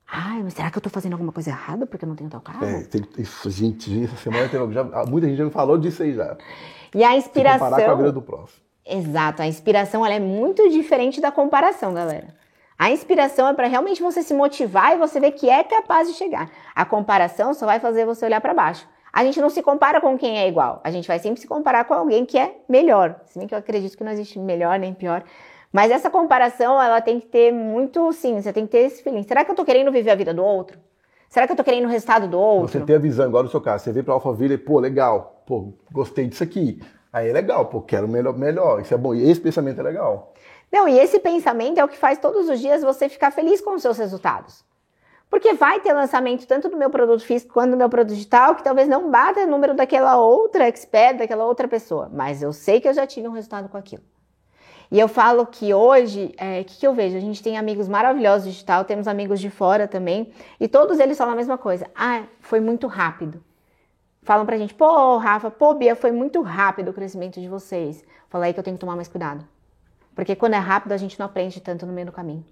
Ai, mas será que eu tô fazendo alguma coisa errada porque eu não tenho tal carro? É, tem, isso, gente, essa semana teve, já, muita gente já me falou disso aí já. E a inspiração. comparar com a vida do próximo. Exato, a inspiração ela é muito diferente da comparação, galera. A inspiração é para realmente você se motivar e você ver que é capaz de chegar. A comparação só vai fazer você olhar para baixo. A gente não se compara com quem é igual. A gente vai sempre se comparar com alguém que é melhor. Se bem que eu acredito que não existe melhor nem pior. Mas essa comparação, ela tem que ter muito, sim, você tem que ter esse feeling. Será que eu tô querendo viver a vida do outro? Será que eu tô querendo o resultado do outro? Você tem a visão, igual no seu caso. Você vem pra Alphaville e, pô, legal. Pô, gostei disso aqui. Aí é legal, pô, quero melhor, melhor. Isso é bom. Esse pensamento é legal. Não, e esse pensamento é o que faz todos os dias você ficar feliz com os seus resultados. Porque vai ter lançamento tanto do meu produto físico quanto do meu produto digital, que talvez não bata o número daquela outra expert, daquela outra pessoa. Mas eu sei que eu já tive um resultado com aquilo. E eu falo que hoje, o é, que, que eu vejo? A gente tem amigos maravilhosos digital, temos amigos de fora também, e todos eles falam a mesma coisa. Ah, foi muito rápido. Falam pra gente, pô, Rafa, pô, Bia, foi muito rápido o crescimento de vocês. Fala aí que eu tenho que tomar mais cuidado. Porque quando é rápido, a gente não aprende tanto no meio do caminho.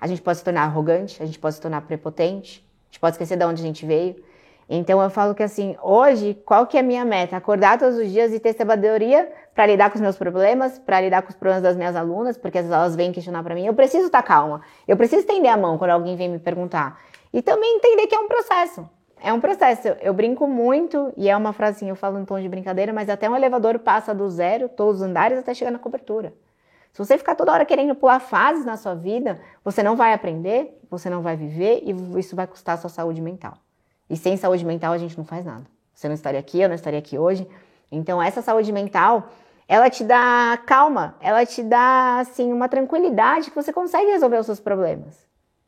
A gente pode se tornar arrogante, a gente pode se tornar prepotente, a gente pode esquecer de onde a gente veio. Então eu falo que assim, hoje, qual que é a minha meta? Acordar todos os dias e ter sabedoria para lidar com os meus problemas, para lidar com os problemas das minhas alunas, porque elas vêm questionar para mim. Eu preciso estar tá calma. Eu preciso estender a mão quando alguém vem me perguntar. E também entender que é um processo. É um processo. Eu brinco muito, e é uma frasinha, eu falo em tom de brincadeira, mas até um elevador passa do zero, todos os andares, até chegar na cobertura. Se você ficar toda hora querendo pular fases na sua vida, você não vai aprender, você não vai viver e isso vai custar a sua saúde mental. E sem saúde mental a gente não faz nada. Você não estaria aqui, eu não estaria aqui hoje. Então, essa saúde mental, ela te dá calma, ela te dá, assim, uma tranquilidade que você consegue resolver os seus problemas.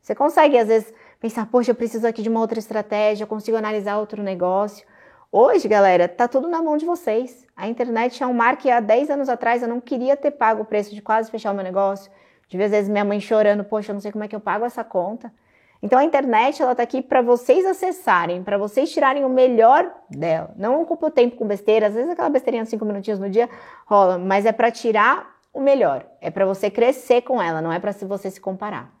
Você consegue, às vezes, pensar, poxa, eu preciso aqui de uma outra estratégia, eu consigo analisar outro negócio. Hoje, galera, tá tudo na mão de vocês. A internet é um mar que há 10 anos atrás eu não queria ter pago o preço de quase fechar o meu negócio. De vez em vezes minha mãe chorando, poxa, eu não sei como é que eu pago essa conta. Então a internet ela tá aqui para vocês acessarem, para vocês tirarem o melhor dela. Não ocupa o tempo com besteira, às vezes aquela besteirinha de cinco minutinhos no dia rola, mas é para tirar o melhor. É para você crescer com ela, não é para você se comparar.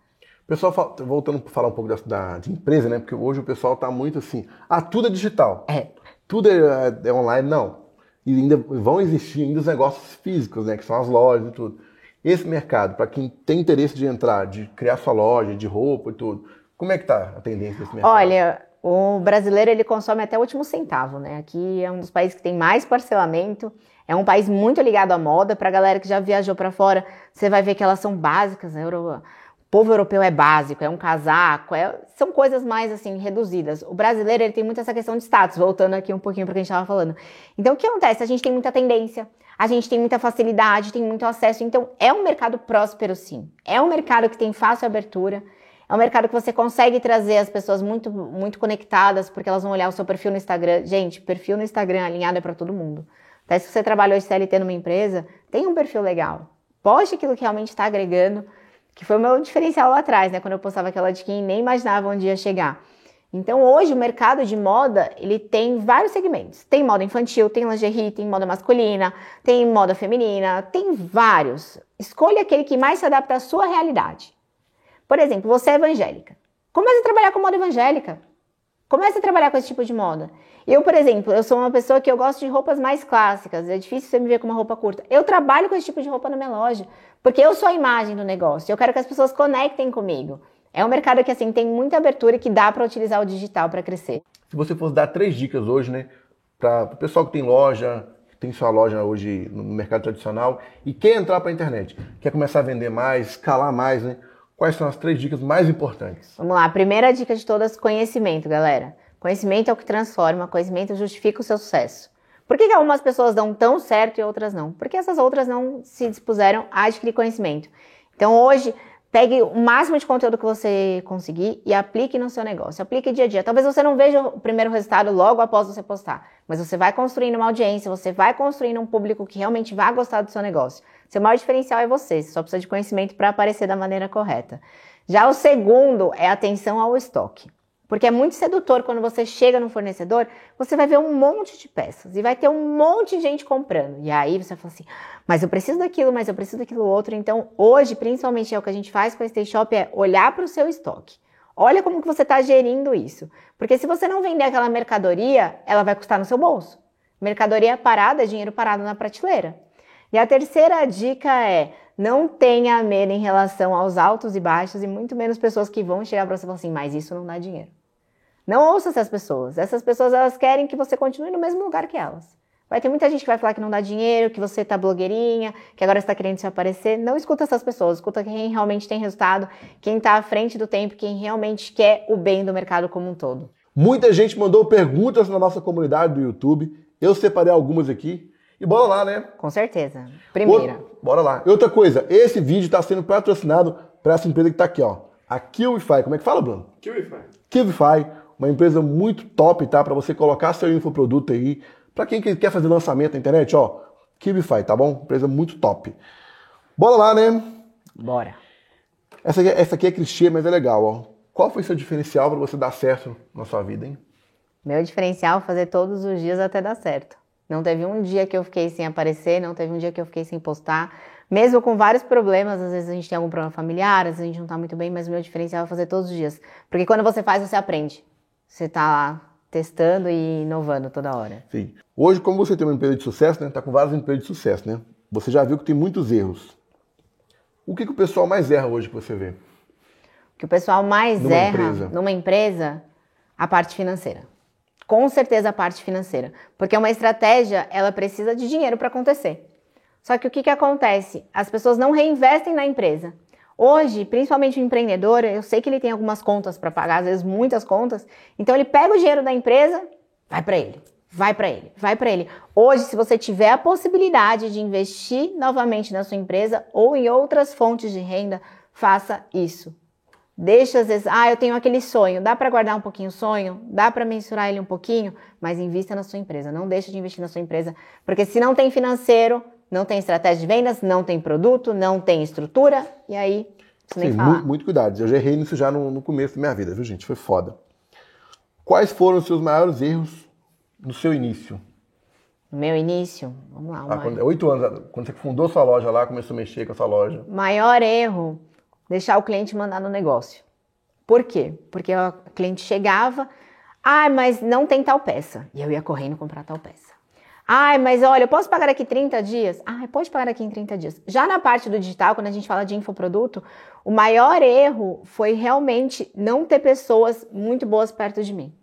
Pessoal, voltando para falar um pouco da, da, de empresa, né? Porque hoje o pessoal tá muito assim, ah, tudo é digital. É. Tudo é, é online, não. E ainda vão existir ainda os negócios físicos, né? Que são as lojas e tudo. Esse mercado, para quem tem interesse de entrar, de criar sua loja, de roupa e tudo, como é que tá a tendência desse mercado? Olha, o brasileiro ele consome até o último centavo, né? Aqui é um dos países que tem mais parcelamento. É um país muito ligado à moda. Para a galera que já viajou para fora, você vai ver que elas são básicas. Né? O povo europeu é básico, é um casaco, é... são coisas mais assim reduzidas. O brasileiro ele tem muito essa questão de status. Voltando aqui um pouquinho para o que a gente estava falando. Então o que acontece? A gente tem muita tendência a gente tem muita facilidade, tem muito acesso. Então, é um mercado próspero, sim. É um mercado que tem fácil abertura. É um mercado que você consegue trazer as pessoas muito, muito conectadas, porque elas vão olhar o seu perfil no Instagram. Gente, perfil no Instagram alinhado é para todo mundo. Até se você trabalhou de CLT numa empresa, tem um perfil legal. Poste aquilo que realmente está agregando, que foi o meu diferencial lá atrás, né? Quando eu postava aquela de quem nem imaginava onde ia chegar. Então hoje o mercado de moda, ele tem vários segmentos. Tem moda infantil, tem lingerie, tem moda masculina, tem moda feminina, tem vários. Escolha aquele que mais se adapta à sua realidade. Por exemplo, você é evangélica. Comece a trabalhar com moda evangélica. Comece a trabalhar com esse tipo de moda. Eu, por exemplo, eu sou uma pessoa que eu gosto de roupas mais clássicas. É difícil você me ver com uma roupa curta. Eu trabalho com esse tipo de roupa na minha loja, porque eu sou a imagem do negócio. Eu quero que as pessoas conectem comigo. É um mercado que assim tem muita abertura e que dá para utilizar o digital para crescer. Se você fosse dar três dicas hoje, né, para o pessoal que tem loja, que tem sua loja hoje no mercado tradicional e quer entrar para a internet, quer começar a vender mais, escalar mais, né? Quais são as três dicas mais importantes? Vamos lá, a primeira dica de todas, conhecimento, galera. Conhecimento é o que transforma, conhecimento justifica o seu sucesso. Por que, que algumas pessoas dão tão certo e outras não? Porque essas outras não se dispuseram a adquirir conhecimento. Então hoje Pegue o máximo de conteúdo que você conseguir e aplique no seu negócio. Aplique dia a dia. Talvez você não veja o primeiro resultado logo após você postar, mas você vai construindo uma audiência, você vai construindo um público que realmente vai gostar do seu negócio. Seu maior diferencial é você, você só precisa de conhecimento para aparecer da maneira correta. Já o segundo é atenção ao estoque. Porque é muito sedutor quando você chega no fornecedor, você vai ver um monte de peças e vai ter um monte de gente comprando. E aí você fala assim, mas eu preciso daquilo, mas eu preciso daquilo outro. Então, hoje, principalmente, é o que a gente faz com a Stay Shop é olhar para o seu estoque. Olha como que você está gerindo isso. Porque se você não vender aquela mercadoria, ela vai custar no seu bolso. Mercadoria parada é dinheiro parado na prateleira. E a terceira dica é não tenha medo em relação aos altos e baixos e muito menos pessoas que vão chegar para você e falar assim, mas isso não dá dinheiro. Não ouça essas pessoas. Essas pessoas elas querem que você continue no mesmo lugar que elas. Vai ter muita gente que vai falar que não dá dinheiro, que você tá blogueirinha, que agora está querendo se aparecer. Não escuta essas pessoas, escuta quem realmente tem resultado, quem está à frente do tempo, quem realmente quer o bem do mercado como um todo. Muita gente mandou perguntas na nossa comunidade do YouTube. Eu separei algumas aqui. E bora lá, né? Com certeza. Primeira. Outra, bora lá. E outra coisa, esse vídeo está sendo patrocinado para essa empresa que está aqui, ó. A Kiwify. Como é que fala, Bruno? Kiwify. Kiwify uma empresa muito top, tá? Para você colocar seu infoproduto aí. Para quem quer fazer lançamento na internet, ó, Kibify, tá bom? Empresa muito top. Bora lá, né? Bora. Essa aqui, essa aqui é clichê, mas é legal, ó. Qual foi seu diferencial para você dar certo na sua vida, hein? Meu diferencial é fazer todos os dias até dar certo. Não teve um dia que eu fiquei sem aparecer, não teve um dia que eu fiquei sem postar. Mesmo com vários problemas, às vezes a gente tem algum problema familiar, às vezes a gente não tá muito bem, mas o meu diferencial é fazer todos os dias. Porque quando você faz, você aprende. Você está lá testando e inovando toda hora. Sim. Hoje, como você tem uma empresa de sucesso, né? Tá com várias empresas de sucesso, né? Você já viu que tem muitos erros. O que, que o pessoal mais erra hoje que você vê? O que o pessoal mais numa erra empresa. numa empresa, a parte financeira. Com certeza a parte financeira, porque uma estratégia, ela precisa de dinheiro para acontecer. Só que o que, que acontece? As pessoas não reinvestem na empresa. Hoje, principalmente o empreendedor, eu sei que ele tem algumas contas para pagar, às vezes muitas contas, então ele pega o dinheiro da empresa, vai para ele. vai para ele, vai para ele. Hoje, se você tiver a possibilidade de investir novamente na sua empresa ou em outras fontes de renda, faça isso. Deixa às vezes, ah, eu tenho aquele sonho, dá para guardar um pouquinho o sonho, dá para mensurar ele um pouquinho, mas invista na sua empresa. Não deixe de investir na sua empresa, porque se não tem financeiro, não tem estratégia de vendas, não tem produto, não tem estrutura, e aí você nem falar. Muito, muito cuidado. Eu já errei nisso já no, no começo da minha vida, viu, gente? Foi foda. Quais foram os seus maiores erros no seu início? No meu início? Vamos lá. Ah, oito anos, quando você fundou sua loja lá, começou a mexer com a sua loja. Maior erro deixar o cliente mandar no negócio. Por quê? Porque o cliente chegava, ah, mas não tem tal peça. E eu ia correndo comprar tal peça. Ah, mas olha, eu posso pagar aqui 30 dias? Ah, pode pagar aqui em 30 dias. Já na parte do digital, quando a gente fala de infoproduto, o maior erro foi realmente não ter pessoas muito boas perto de mim.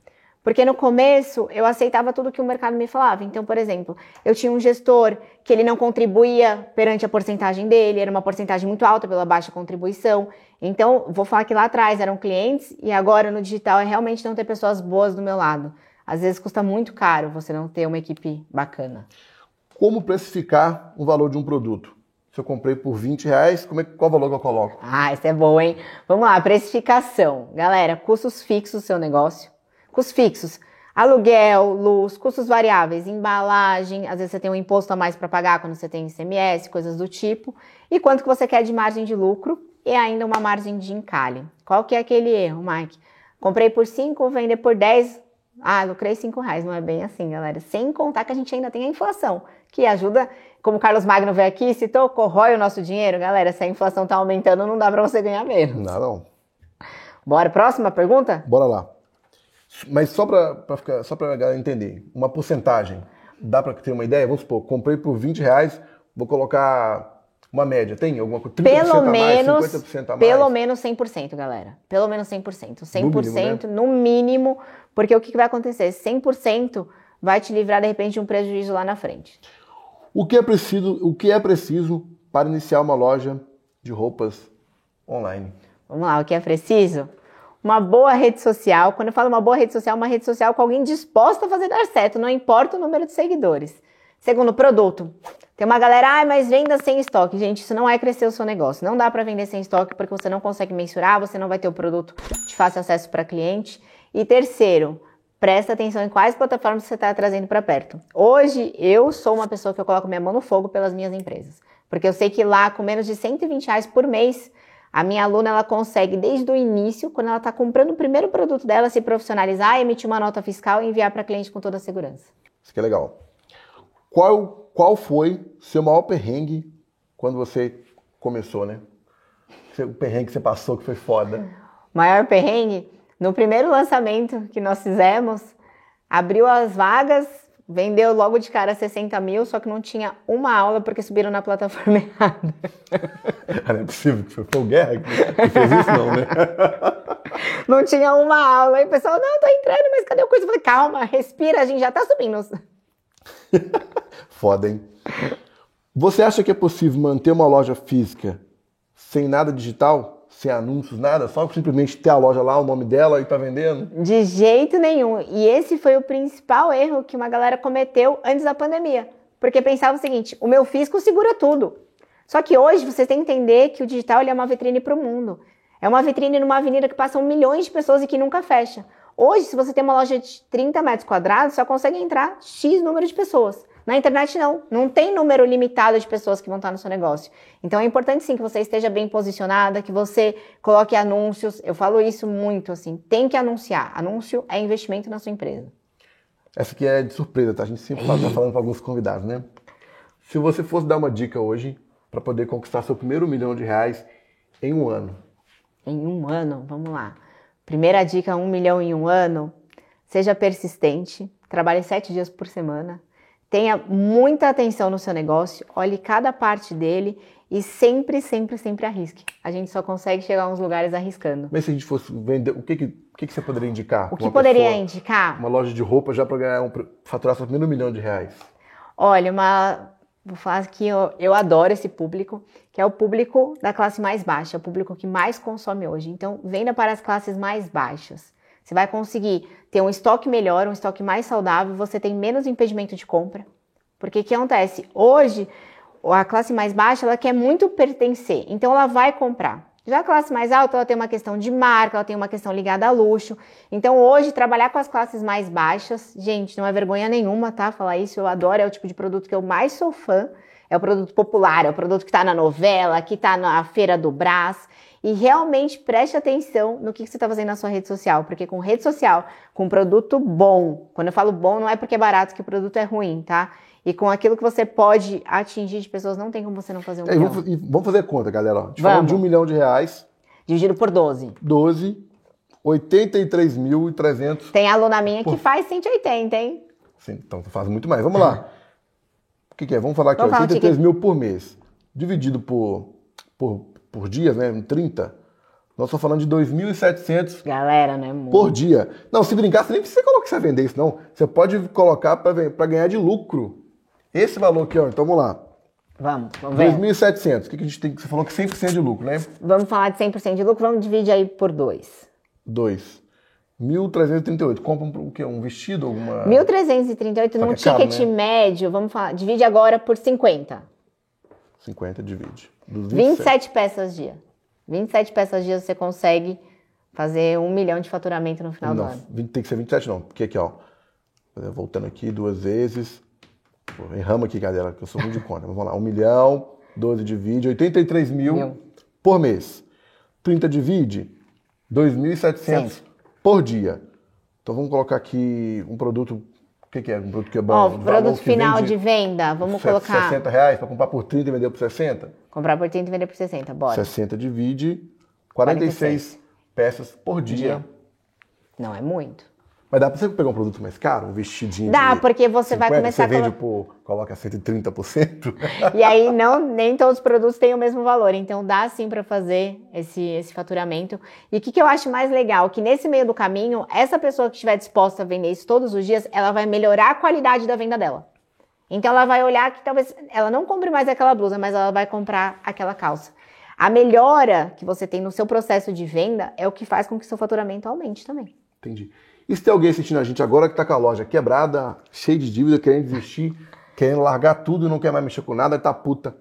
Porque no começo eu aceitava tudo que o mercado me falava. Então, por exemplo, eu tinha um gestor que ele não contribuía perante a porcentagem dele, era uma porcentagem muito alta pela baixa contribuição. Então, vou falar que lá atrás eram clientes e agora no digital é realmente não ter pessoas boas do meu lado. Às vezes custa muito caro você não ter uma equipe bacana. Como precificar o valor de um produto? Se eu comprei por 20 reais, como é, qual valor que eu coloco? Ah, isso é bom, hein? Vamos lá, precificação. Galera, custos fixos do seu negócio Custos fixos, aluguel, luz, custos variáveis, embalagem, às vezes você tem um imposto a mais para pagar quando você tem ICMS, coisas do tipo, e quanto que você quer de margem de lucro e ainda uma margem de encalhe. Qual que é aquele erro, Mike? Comprei por 5, vender por 10, ah, lucrei 5 reais, não é bem assim, galera. Sem contar que a gente ainda tem a inflação, que ajuda, como o Carlos Magno veio aqui, citou, corrói o nosso dinheiro. Galera, se a inflação está aumentando, não dá para você ganhar menos. Não, não. Bora, próxima pergunta? Bora lá. Mas só para ficar, só para galera entender, uma porcentagem, dá para ter uma ideia? Vamos supor, comprei por 20 reais, vou colocar uma média, tem alguma coisa? Pelo a menos, mais, 50% a mais? Pelo menos 100%, galera. Pelo menos 100%. 100% no mínimo, né? no mínimo porque o que, que vai acontecer? 100% vai te livrar, de repente, de um prejuízo lá na frente. O que é preciso, o que é preciso para iniciar uma loja de roupas online? Vamos lá, o que é preciso? Uma boa rede social. Quando eu falo uma boa rede social, uma rede social com alguém disposto a fazer dar certo, não importa o número de seguidores. Segundo, produto. Tem uma galera, ah, mas venda sem estoque. Gente, isso não é crescer o seu negócio. Não dá para vender sem estoque porque você não consegue mensurar, você não vai ter o produto de fácil acesso para cliente. E terceiro, presta atenção em quais plataformas você está trazendo para perto. Hoje, eu sou uma pessoa que eu coloco minha mão no fogo pelas minhas empresas. Porque eu sei que lá, com menos de 120 reais por mês, a minha aluna ela consegue desde o início, quando ela está comprando o primeiro produto dela, se profissionalizar, emitir uma nota fiscal e enviar para cliente com toda a segurança. Isso que é legal. Qual, qual foi seu maior perrengue quando você começou, né? O perrengue que você passou que foi foda. [LAUGHS] Maior perrengue? No primeiro lançamento que nós fizemos, abriu as vagas, Vendeu logo de cara 60 mil, só que não tinha uma aula porque subiram na plataforma [LAUGHS] errada. não é possível que foi o Guerra que fez isso, não, né? [LAUGHS] não tinha uma aula. Aí o pessoal, não, tô entrando, mas cadê o curso? Eu falei, calma, respira, a gente já tá subindo. [LAUGHS] Foda, hein? Você acha que é possível manter uma loja física sem nada digital? Sem anúncios, nada, só simplesmente ter a loja lá, o nome dela e tá vendendo? De jeito nenhum. E esse foi o principal erro que uma galera cometeu antes da pandemia. Porque pensava o seguinte: o meu físico segura tudo. Só que hoje você tem que entender que o digital é uma vitrine para o mundo. É uma vitrine numa avenida que passam milhões de pessoas e que nunca fecha. Hoje, se você tem uma loja de 30 metros quadrados, só consegue entrar X número de pessoas. Na internet não, não tem número limitado de pessoas que vão estar no seu negócio. Então é importante sim que você esteja bem posicionada, que você coloque anúncios. Eu falo isso muito assim, tem que anunciar. Anúncio é investimento na sua empresa. Essa aqui é de surpresa, tá? A gente sempre está falando para alguns convidados, né? Se você fosse dar uma dica hoje para poder conquistar seu primeiro milhão de reais em um ano. Em um ano, vamos lá. Primeira dica, um milhão em um ano. Seja persistente, trabalhe sete dias por semana, Tenha muita atenção no seu negócio, olhe cada parte dele e sempre, sempre, sempre arrisque. A gente só consegue chegar a uns lugares arriscando. Mas se a gente fosse vender, o que, que, o que, que você poderia indicar? O que poderia pessoa, indicar? Uma loja de roupa já para ganhar um, faturar seu primeiro milhão de reais. Olha, uma vou falar que eu, eu adoro esse público, que é o público da classe mais baixa, o público que mais consome hoje. Então, venda para as classes mais baixas. Você vai conseguir ter um estoque melhor, um estoque mais saudável, você tem menos impedimento de compra. Porque o que acontece? Hoje, a classe mais baixa, ela quer muito pertencer, então ela vai comprar. Já a classe mais alta, ela tem uma questão de marca, ela tem uma questão ligada a luxo. Então, hoje, trabalhar com as classes mais baixas, gente, não é vergonha nenhuma, tá? Falar isso, eu adoro, é o tipo de produto que eu mais sou fã. É o produto popular, é o produto que está na novela, que está na feira do Brás. E realmente preste atenção no que, você está fazendo na sua rede social, porque com rede social, com produto bom, quando eu falo bom, não é porque é barato que o produto é ruim, tá? E com aquilo que você pode atingir de pessoas, não tem como você não fazer um é, milhão. Vamos, vamos fazer conta, galera. A gente falando de um milhão de reais. Dividido por 12. 12, 83.300. Tem aluna minha por... que faz 180, hein? Sim, então faz muito mais. Vamos lá. O que, que é? Vamos falar aqui, Vamos 83 mil por mês. Dividido por, por, por dias, né? 30. Nós estamos falando de 2.700 Galera, né? por dia. Não, se brincar, você nem precisa colocar que você vai vender isso, não. Você pode colocar para ganhar de lucro. Esse valor aqui, ó. Então vamos lá. Vamos, vamos ver. 2.700. O que, que a gente tem? Você falou que 100% de lucro, né? Vamos falar de 100% de lucro, vamos dividir aí por 2. 2. 1.338. Compra um, o quê? Um vestido? Alguma... 1.338 num é ticket né? médio, vamos falar, divide agora por 50. 50 divide. 27 peças dia. 27 peças dia você consegue fazer um milhão de faturamento no final não, do ano. Tem que ser 27 não, porque aqui ó, voltando aqui duas vezes, erramos aqui galera, que eu sou muito de conta, vamos lá, um milhão, 12 divide, 83 mil, mil. por mês. 30 divide, 2.700 por dia. Então vamos colocar aqui um produto o que, que, é? Um produto que é bom? Ó, um produto final de venda, vamos colocar. 60 reais para comprar por 30 e vender por 60? Comprar por 30 e vender por 60, bora. 60 divide 46, 46. peças por dia. dia. Não é muito. Mas dá pra você pegar um produto mais caro, um vestidinho Dá, porque você 50, vai começar você vende por, coloca 130%. E aí não, nem todos os produtos têm o mesmo valor, então dá sim para fazer esse, esse faturamento. E o que, que eu acho mais legal, que nesse meio do caminho, essa pessoa que estiver disposta a vender isso todos os dias, ela vai melhorar a qualidade da venda dela. Então ela vai olhar que talvez ela não compre mais aquela blusa, mas ela vai comprar aquela calça. A melhora que você tem no seu processo de venda é o que faz com que seu faturamento aumente também. Entendi. E se tem alguém assistindo a gente agora que está com a loja quebrada, cheia de dívida, querendo desistir, querendo largar tudo e não quer mais mexer com nada, tá puta.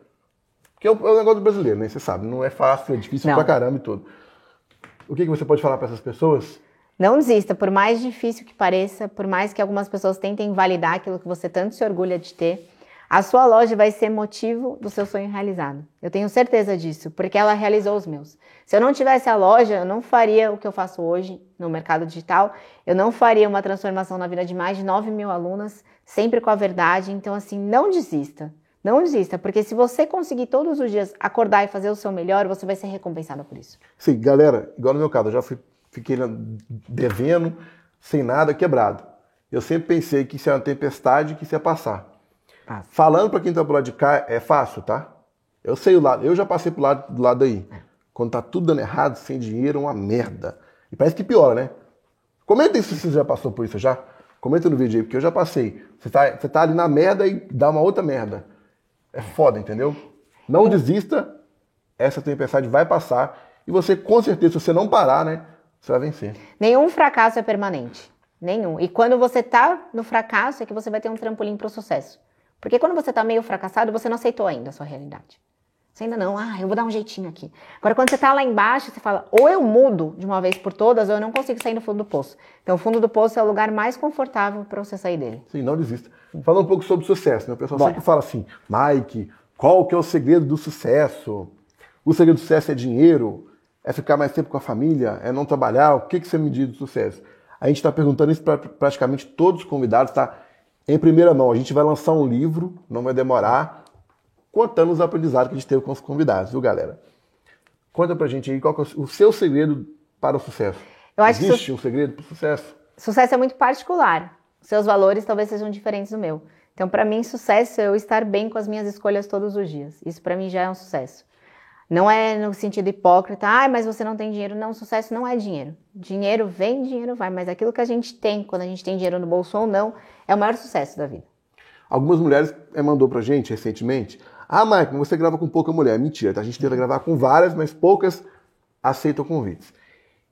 Que é o, é o negócio do brasileiro, né? Você sabe, não é fácil, é difícil não. pra caramba e tudo. O que, que você pode falar para essas pessoas? Não desista, por mais difícil que pareça, por mais que algumas pessoas tentem validar aquilo que você tanto se orgulha de ter, a sua loja vai ser motivo do seu sonho realizado. Eu tenho certeza disso, porque ela realizou os meus. Se eu não tivesse a loja, eu não faria o que eu faço hoje no mercado digital, eu não faria uma transformação na vida de mais de 9 mil alunas, sempre com a verdade. Então, assim, não desista. Não desista, porque se você conseguir todos os dias acordar e fazer o seu melhor, você vai ser recompensada por isso. Sim, galera, igual no meu caso, eu já fui, fiquei devendo, sem nada, quebrado. Eu sempre pensei que isso era uma tempestade que isso ia passar. Falando para quem está pro lado de cá, é fácil, tá? Eu sei o lado, eu já passei pro lado do lado aí. É. Quando tá tudo dando errado, sem dinheiro, é uma merda. E parece que piora, né? Comenta aí se você já passou por isso já. Comenta no vídeo aí, porque eu já passei. Você tá, você tá ali na merda e dá uma outra merda. É foda, entendeu? Não desista, essa tempestade vai passar. E você, com certeza, se você não parar, né? Você vai vencer. Nenhum fracasso é permanente. Nenhum. E quando você tá no fracasso, é que você vai ter um trampolim para o sucesso. Porque quando você está meio fracassado, você não aceitou ainda a sua realidade. Você ainda não, ah, eu vou dar um jeitinho aqui. Agora, quando você está lá embaixo, você fala, ou eu mudo de uma vez por todas, ou eu não consigo sair do fundo do poço. Então, o fundo do poço é o lugar mais confortável para você sair dele. Sim, não desista. Falando um pouco sobre sucesso, né? O pessoal Bora. sempre fala assim, Mike, qual que é o segredo do sucesso? O segredo do sucesso é dinheiro? É ficar mais tempo com a família? É não trabalhar? O que, que você me diz do sucesso? A gente está perguntando isso para praticamente todos os convidados, tá? Em primeira mão, a gente vai lançar um livro, não vai demorar, contando os aprendizados que a gente teve com os convidados, viu, galera? Conta pra gente aí qual é o seu segredo para o sucesso. Eu acho Existe que su... um segredo para o sucesso? Sucesso é muito particular. Seus valores talvez sejam diferentes do meu. Então, para mim, sucesso é eu estar bem com as minhas escolhas todos os dias. Isso para mim já é um sucesso. Não é no sentido hipócrita, ah, mas você não tem dinheiro. Não, sucesso não é dinheiro. Dinheiro vem, dinheiro vai, mas aquilo que a gente tem, quando a gente tem dinheiro no bolso ou não, é o maior sucesso da vida. Algumas mulheres é, mandou pra gente recentemente, ah, Mike, você grava com pouca mulher. Mentira, tá? a gente tenta gravar com várias, mas poucas aceitam convites.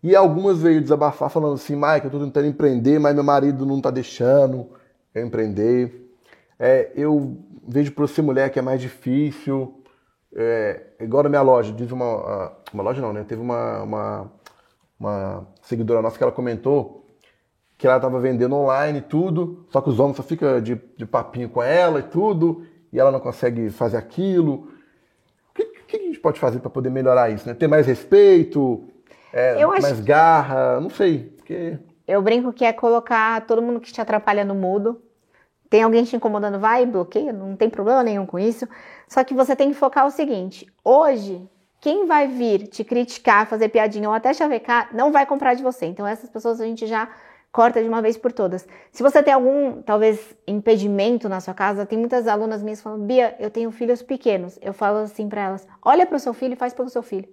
E algumas veio desabafar falando assim, Mike, eu tô tentando empreender, mas meu marido não tá deixando eu empreender. É, eu vejo por ser mulher que é mais difícil. É, igual na minha loja, diz uma. Uma loja não, né? Teve uma, uma, uma seguidora nossa que ela comentou que ela estava vendendo online e tudo, só que os homens só ficam de, de papinho com ela e tudo, e ela não consegue fazer aquilo. O que, que a gente pode fazer para poder melhorar isso? Né? Ter mais respeito, é, mais garra, não sei. Porque... Eu brinco que é colocar todo mundo que te atrapalha no mudo. Tem alguém te incomodando, vai, bloqueia, não tem problema nenhum com isso. Só que você tem que focar o seguinte: hoje, quem vai vir te criticar, fazer piadinha ou até chavecar, não vai comprar de você. Então, essas pessoas a gente já corta de uma vez por todas. Se você tem algum, talvez, impedimento na sua casa, tem muitas alunas minhas falando, Bia, eu tenho filhos pequenos. Eu falo assim para elas: olha para o seu filho e faz pelo seu filho.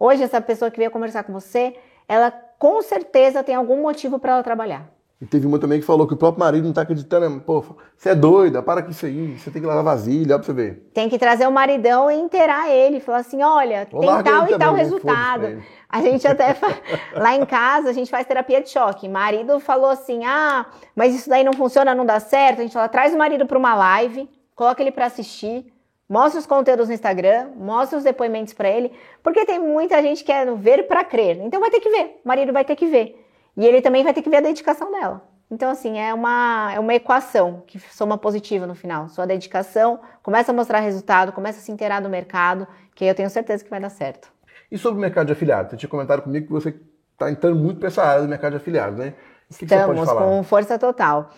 Hoje, essa pessoa que veio conversar com você, ela com certeza tem algum motivo para ela trabalhar. E teve uma também que falou que o próprio marido não tá acreditando. Né? Pô, você é doida, para com isso aí. Você tem que lavar vasilha, ó pra você ver. Tem que trazer o maridão e inteirar ele. Falar assim, olha, Ou tem tal e tal resultado. A gente até, [LAUGHS] lá em casa, a gente faz terapia de choque. Marido falou assim, ah, mas isso daí não funciona, não dá certo. A gente fala, traz o marido para uma live, coloca ele para assistir. Mostra os conteúdos no Instagram, mostra os depoimentos para ele, porque tem muita gente que quer ver para crer. Então vai ter que ver, o marido vai ter que ver. E ele também vai ter que ver a dedicação dela. Então, assim, é uma, é uma equação que soma positiva no final. Sua dedicação, começa a mostrar resultado, começa a se inteirar do mercado, que eu tenho certeza que vai dar certo. E sobre o mercado de afiliados? Você tinha comentado comigo que você está entrando muito para essa área do mercado de afiliados, né? O que Estamos que com força total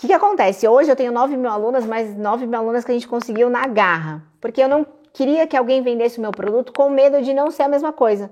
que, que acontece? Hoje eu tenho 9 mil alunas, mas 9 mil alunas que a gente conseguiu na garra. Porque eu não queria que alguém vendesse o meu produto com medo de não ser a mesma coisa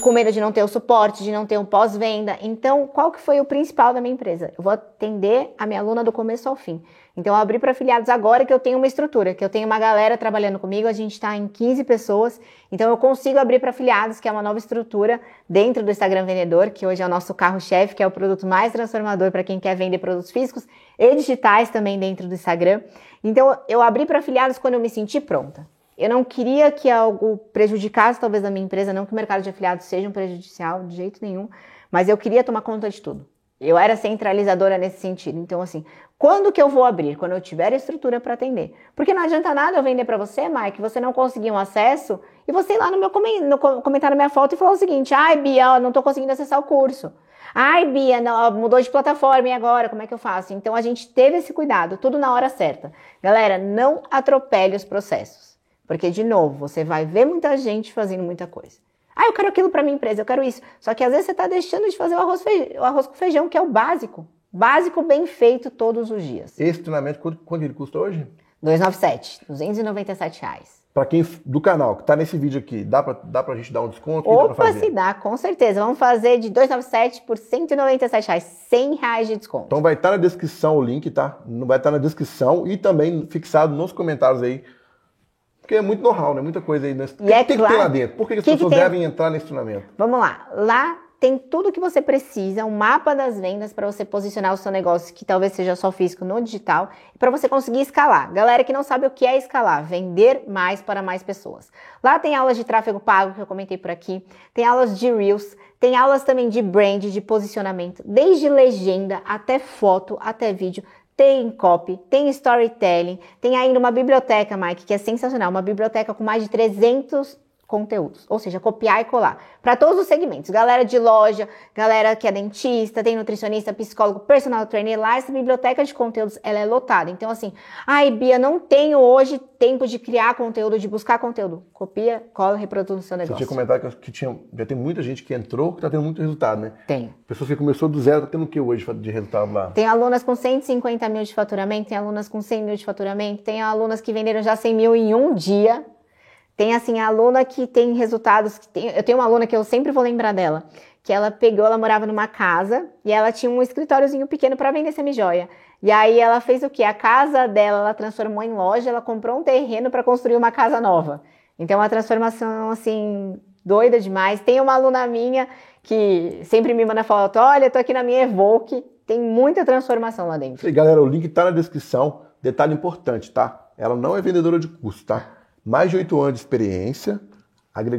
com medo de não ter o suporte, de não ter um pós-venda. Então, qual que foi o principal da minha empresa? Eu vou atender a minha aluna do começo ao fim. Então, eu abri para afiliados agora que eu tenho uma estrutura, que eu tenho uma galera trabalhando comigo, a gente está em 15 pessoas. Então, eu consigo abrir para afiliados, que é uma nova estrutura dentro do Instagram Vendedor, que hoje é o nosso carro-chefe, que é o produto mais transformador para quem quer vender produtos físicos e digitais também dentro do Instagram. Então, eu abri para afiliados quando eu me senti pronta. Eu não queria que algo prejudicasse talvez a minha empresa, não que o mercado de afiliados seja um prejudicial de jeito nenhum, mas eu queria tomar conta de tudo. Eu era centralizadora nesse sentido. Então, assim, quando que eu vou abrir? Quando eu tiver estrutura para atender. Porque não adianta nada eu vender para você, Mike, você não conseguir um acesso e você ir lá no meu no comentário minha foto e falar o seguinte: ai, Bia, não estou conseguindo acessar o curso. Ai, Bia, não, mudou de plataforma e agora? Como é que eu faço? Então, a gente teve esse cuidado, tudo na hora certa. Galera, não atropele os processos. Porque, de novo, você vai ver muita gente fazendo muita coisa. Ah, eu quero aquilo para minha empresa, eu quero isso. Só que às vezes você está deixando de fazer o arroz, o arroz com feijão, que é o básico. Básico bem feito todos os dias. Esse treinamento, quanto, quanto ele custa hoje? 297, 297 reais. Para quem do canal que está nesse vídeo aqui, dá para dá a gente dar um desconto? Opa, se dá, com certeza. Vamos fazer de 297 por 197 reais, 100 reais de desconto. Então vai estar tá na descrição o link, tá? Vai estar tá na descrição e também fixado nos comentários aí porque é muito know-how, né? Muita coisa aí. Nesse... E é tem claro, que ter lá dentro. Por que, que as que pessoas que devem entrar nesse treinamento? Vamos lá. Lá tem tudo que você precisa, um mapa das vendas para você posicionar o seu negócio, que talvez seja só físico, no digital, e para você conseguir escalar. Galera que não sabe o que é escalar, vender mais para mais pessoas. Lá tem aulas de tráfego pago, que eu comentei por aqui, tem aulas de Reels, tem aulas também de brand, de posicionamento, desde legenda até foto, até vídeo tem copy, tem storytelling, tem ainda uma biblioteca, Mike, que é sensacional, uma biblioteca com mais de 300 conteúdos, ou seja, copiar e colar, para todos os segmentos. Galera de loja, galera que é dentista, tem nutricionista, psicólogo, personal trainer, lá essa biblioteca de conteúdos, ela é lotada. Então assim, ai Bia, não tenho hoje tempo de criar conteúdo, de buscar conteúdo. Copia, cola, reproduz no seu negócio. Você tinha comentado que, tinha, já tem muita gente que entrou que está tendo muito resultado, né? Tem. Pessoas que começou do zero, está tendo o que hoje de resultado lá? Tem alunas com 150 mil de faturamento, tem alunas com 100 mil de faturamento, tem alunas que venderam já 100 mil em um dia, tem assim a aluna que tem resultados. Que tem, eu tenho uma aluna que eu sempre vou lembrar dela, que ela pegou, ela morava numa casa e ela tinha um escritóriozinho pequeno para vender semijoia. E aí ela fez o que? A casa dela ela transformou em loja, ela comprou um terreno para construir uma casa nova. Então a transformação assim doida demais. Tem uma aluna minha que sempre me manda foto, olha, tô aqui na minha Evoque, tem muita transformação lá dentro. E galera, o link tá na descrição. Detalhe importante, tá? Ela não é vendedora de curso, tá? Mais de oito anos de experiência,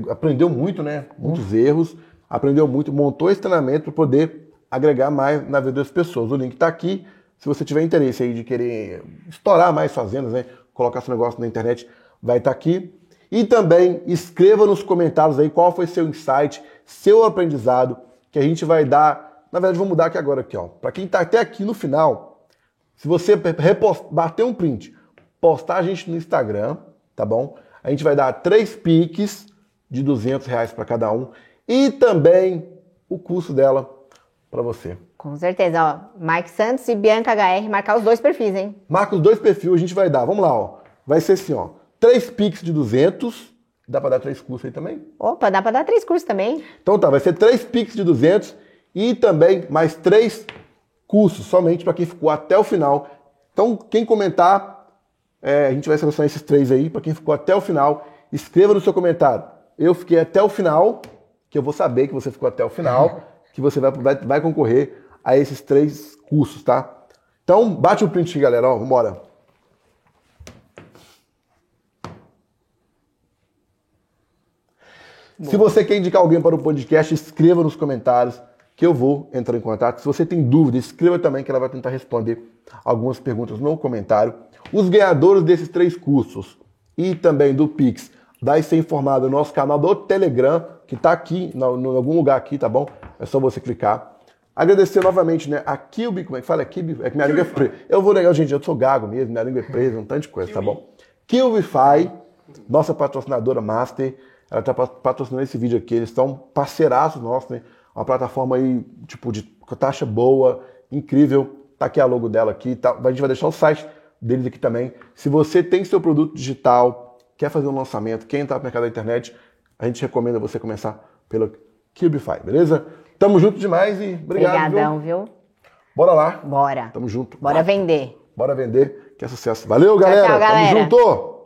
aprendeu muito, né? Muitos erros, aprendeu muito, montou esse treinamento para poder agregar mais na vida das pessoas. O link está aqui. Se você tiver interesse aí de querer estourar mais suas vendas, né? Colocar seu negócio na internet, vai estar tá aqui. E também escreva nos comentários aí qual foi seu insight, seu aprendizado, que a gente vai dar. Na verdade, vou mudar aqui agora aqui, ó. Para quem está até aqui no final, se você repost, bater um print, postar a gente no Instagram, tá bom? A gente vai dar três piques de 200 reais para cada um e também o curso dela para você. Com certeza, ó. Mike Santos e Bianca HR, marcar os dois perfis, hein? Marca os dois perfis, a gente vai dar. Vamos lá, ó. Vai ser assim, ó. Três Pix de 200. Dá para dar três cursos aí também? Opa, dá para dar três cursos também. Então tá, vai ser três Pix de 200 e também mais três cursos, somente para quem ficou até o final. Então, quem comentar, é, a gente vai selecionar esses três aí, para quem ficou até o final. Escreva no seu comentário. Eu fiquei até o final, que eu vou saber que você ficou até o final, [LAUGHS] que você vai, vai, vai concorrer a esses três cursos, tá? Então, bate o print, galera. Ó, vambora. Se você quer indicar alguém para o podcast, escreva nos comentários que eu vou entrar em contato. Se você tem dúvida, escreva também que ela vai tentar responder algumas perguntas no comentário. Os ganhadores desses três cursos e também do Pix vai ser informado no nosso canal do Telegram, que está aqui, em algum lugar aqui, tá bom? É só você clicar. Agradecer novamente, né, a Kilby, como é que fala? Kilby, é que minha língua é presa. Eu vou negar, gente, eu sou gago mesmo, minha língua é presa, um tanto de coisa, tá bom? Kilbify, nossa patrocinadora master, ela está patrocinando esse vídeo aqui. Eles estão parceiraços nossos, né? Uma plataforma aí, tipo, de taxa boa, incrível. Tá aqui a logo dela aqui. Tá? A gente vai deixar o site deles aqui também. Se você tem seu produto digital, quer fazer um lançamento, quer entrar no mercado da internet, a gente recomenda você começar pelo Cubify, beleza? Tamo junto demais e obrigado. Obrigadão, viu? viu? Bora lá. Bora. Tamo junto. Bora vender. Bora vender, que é sucesso. Valeu, galera. Tchau, tchau, galera. Tamo junto.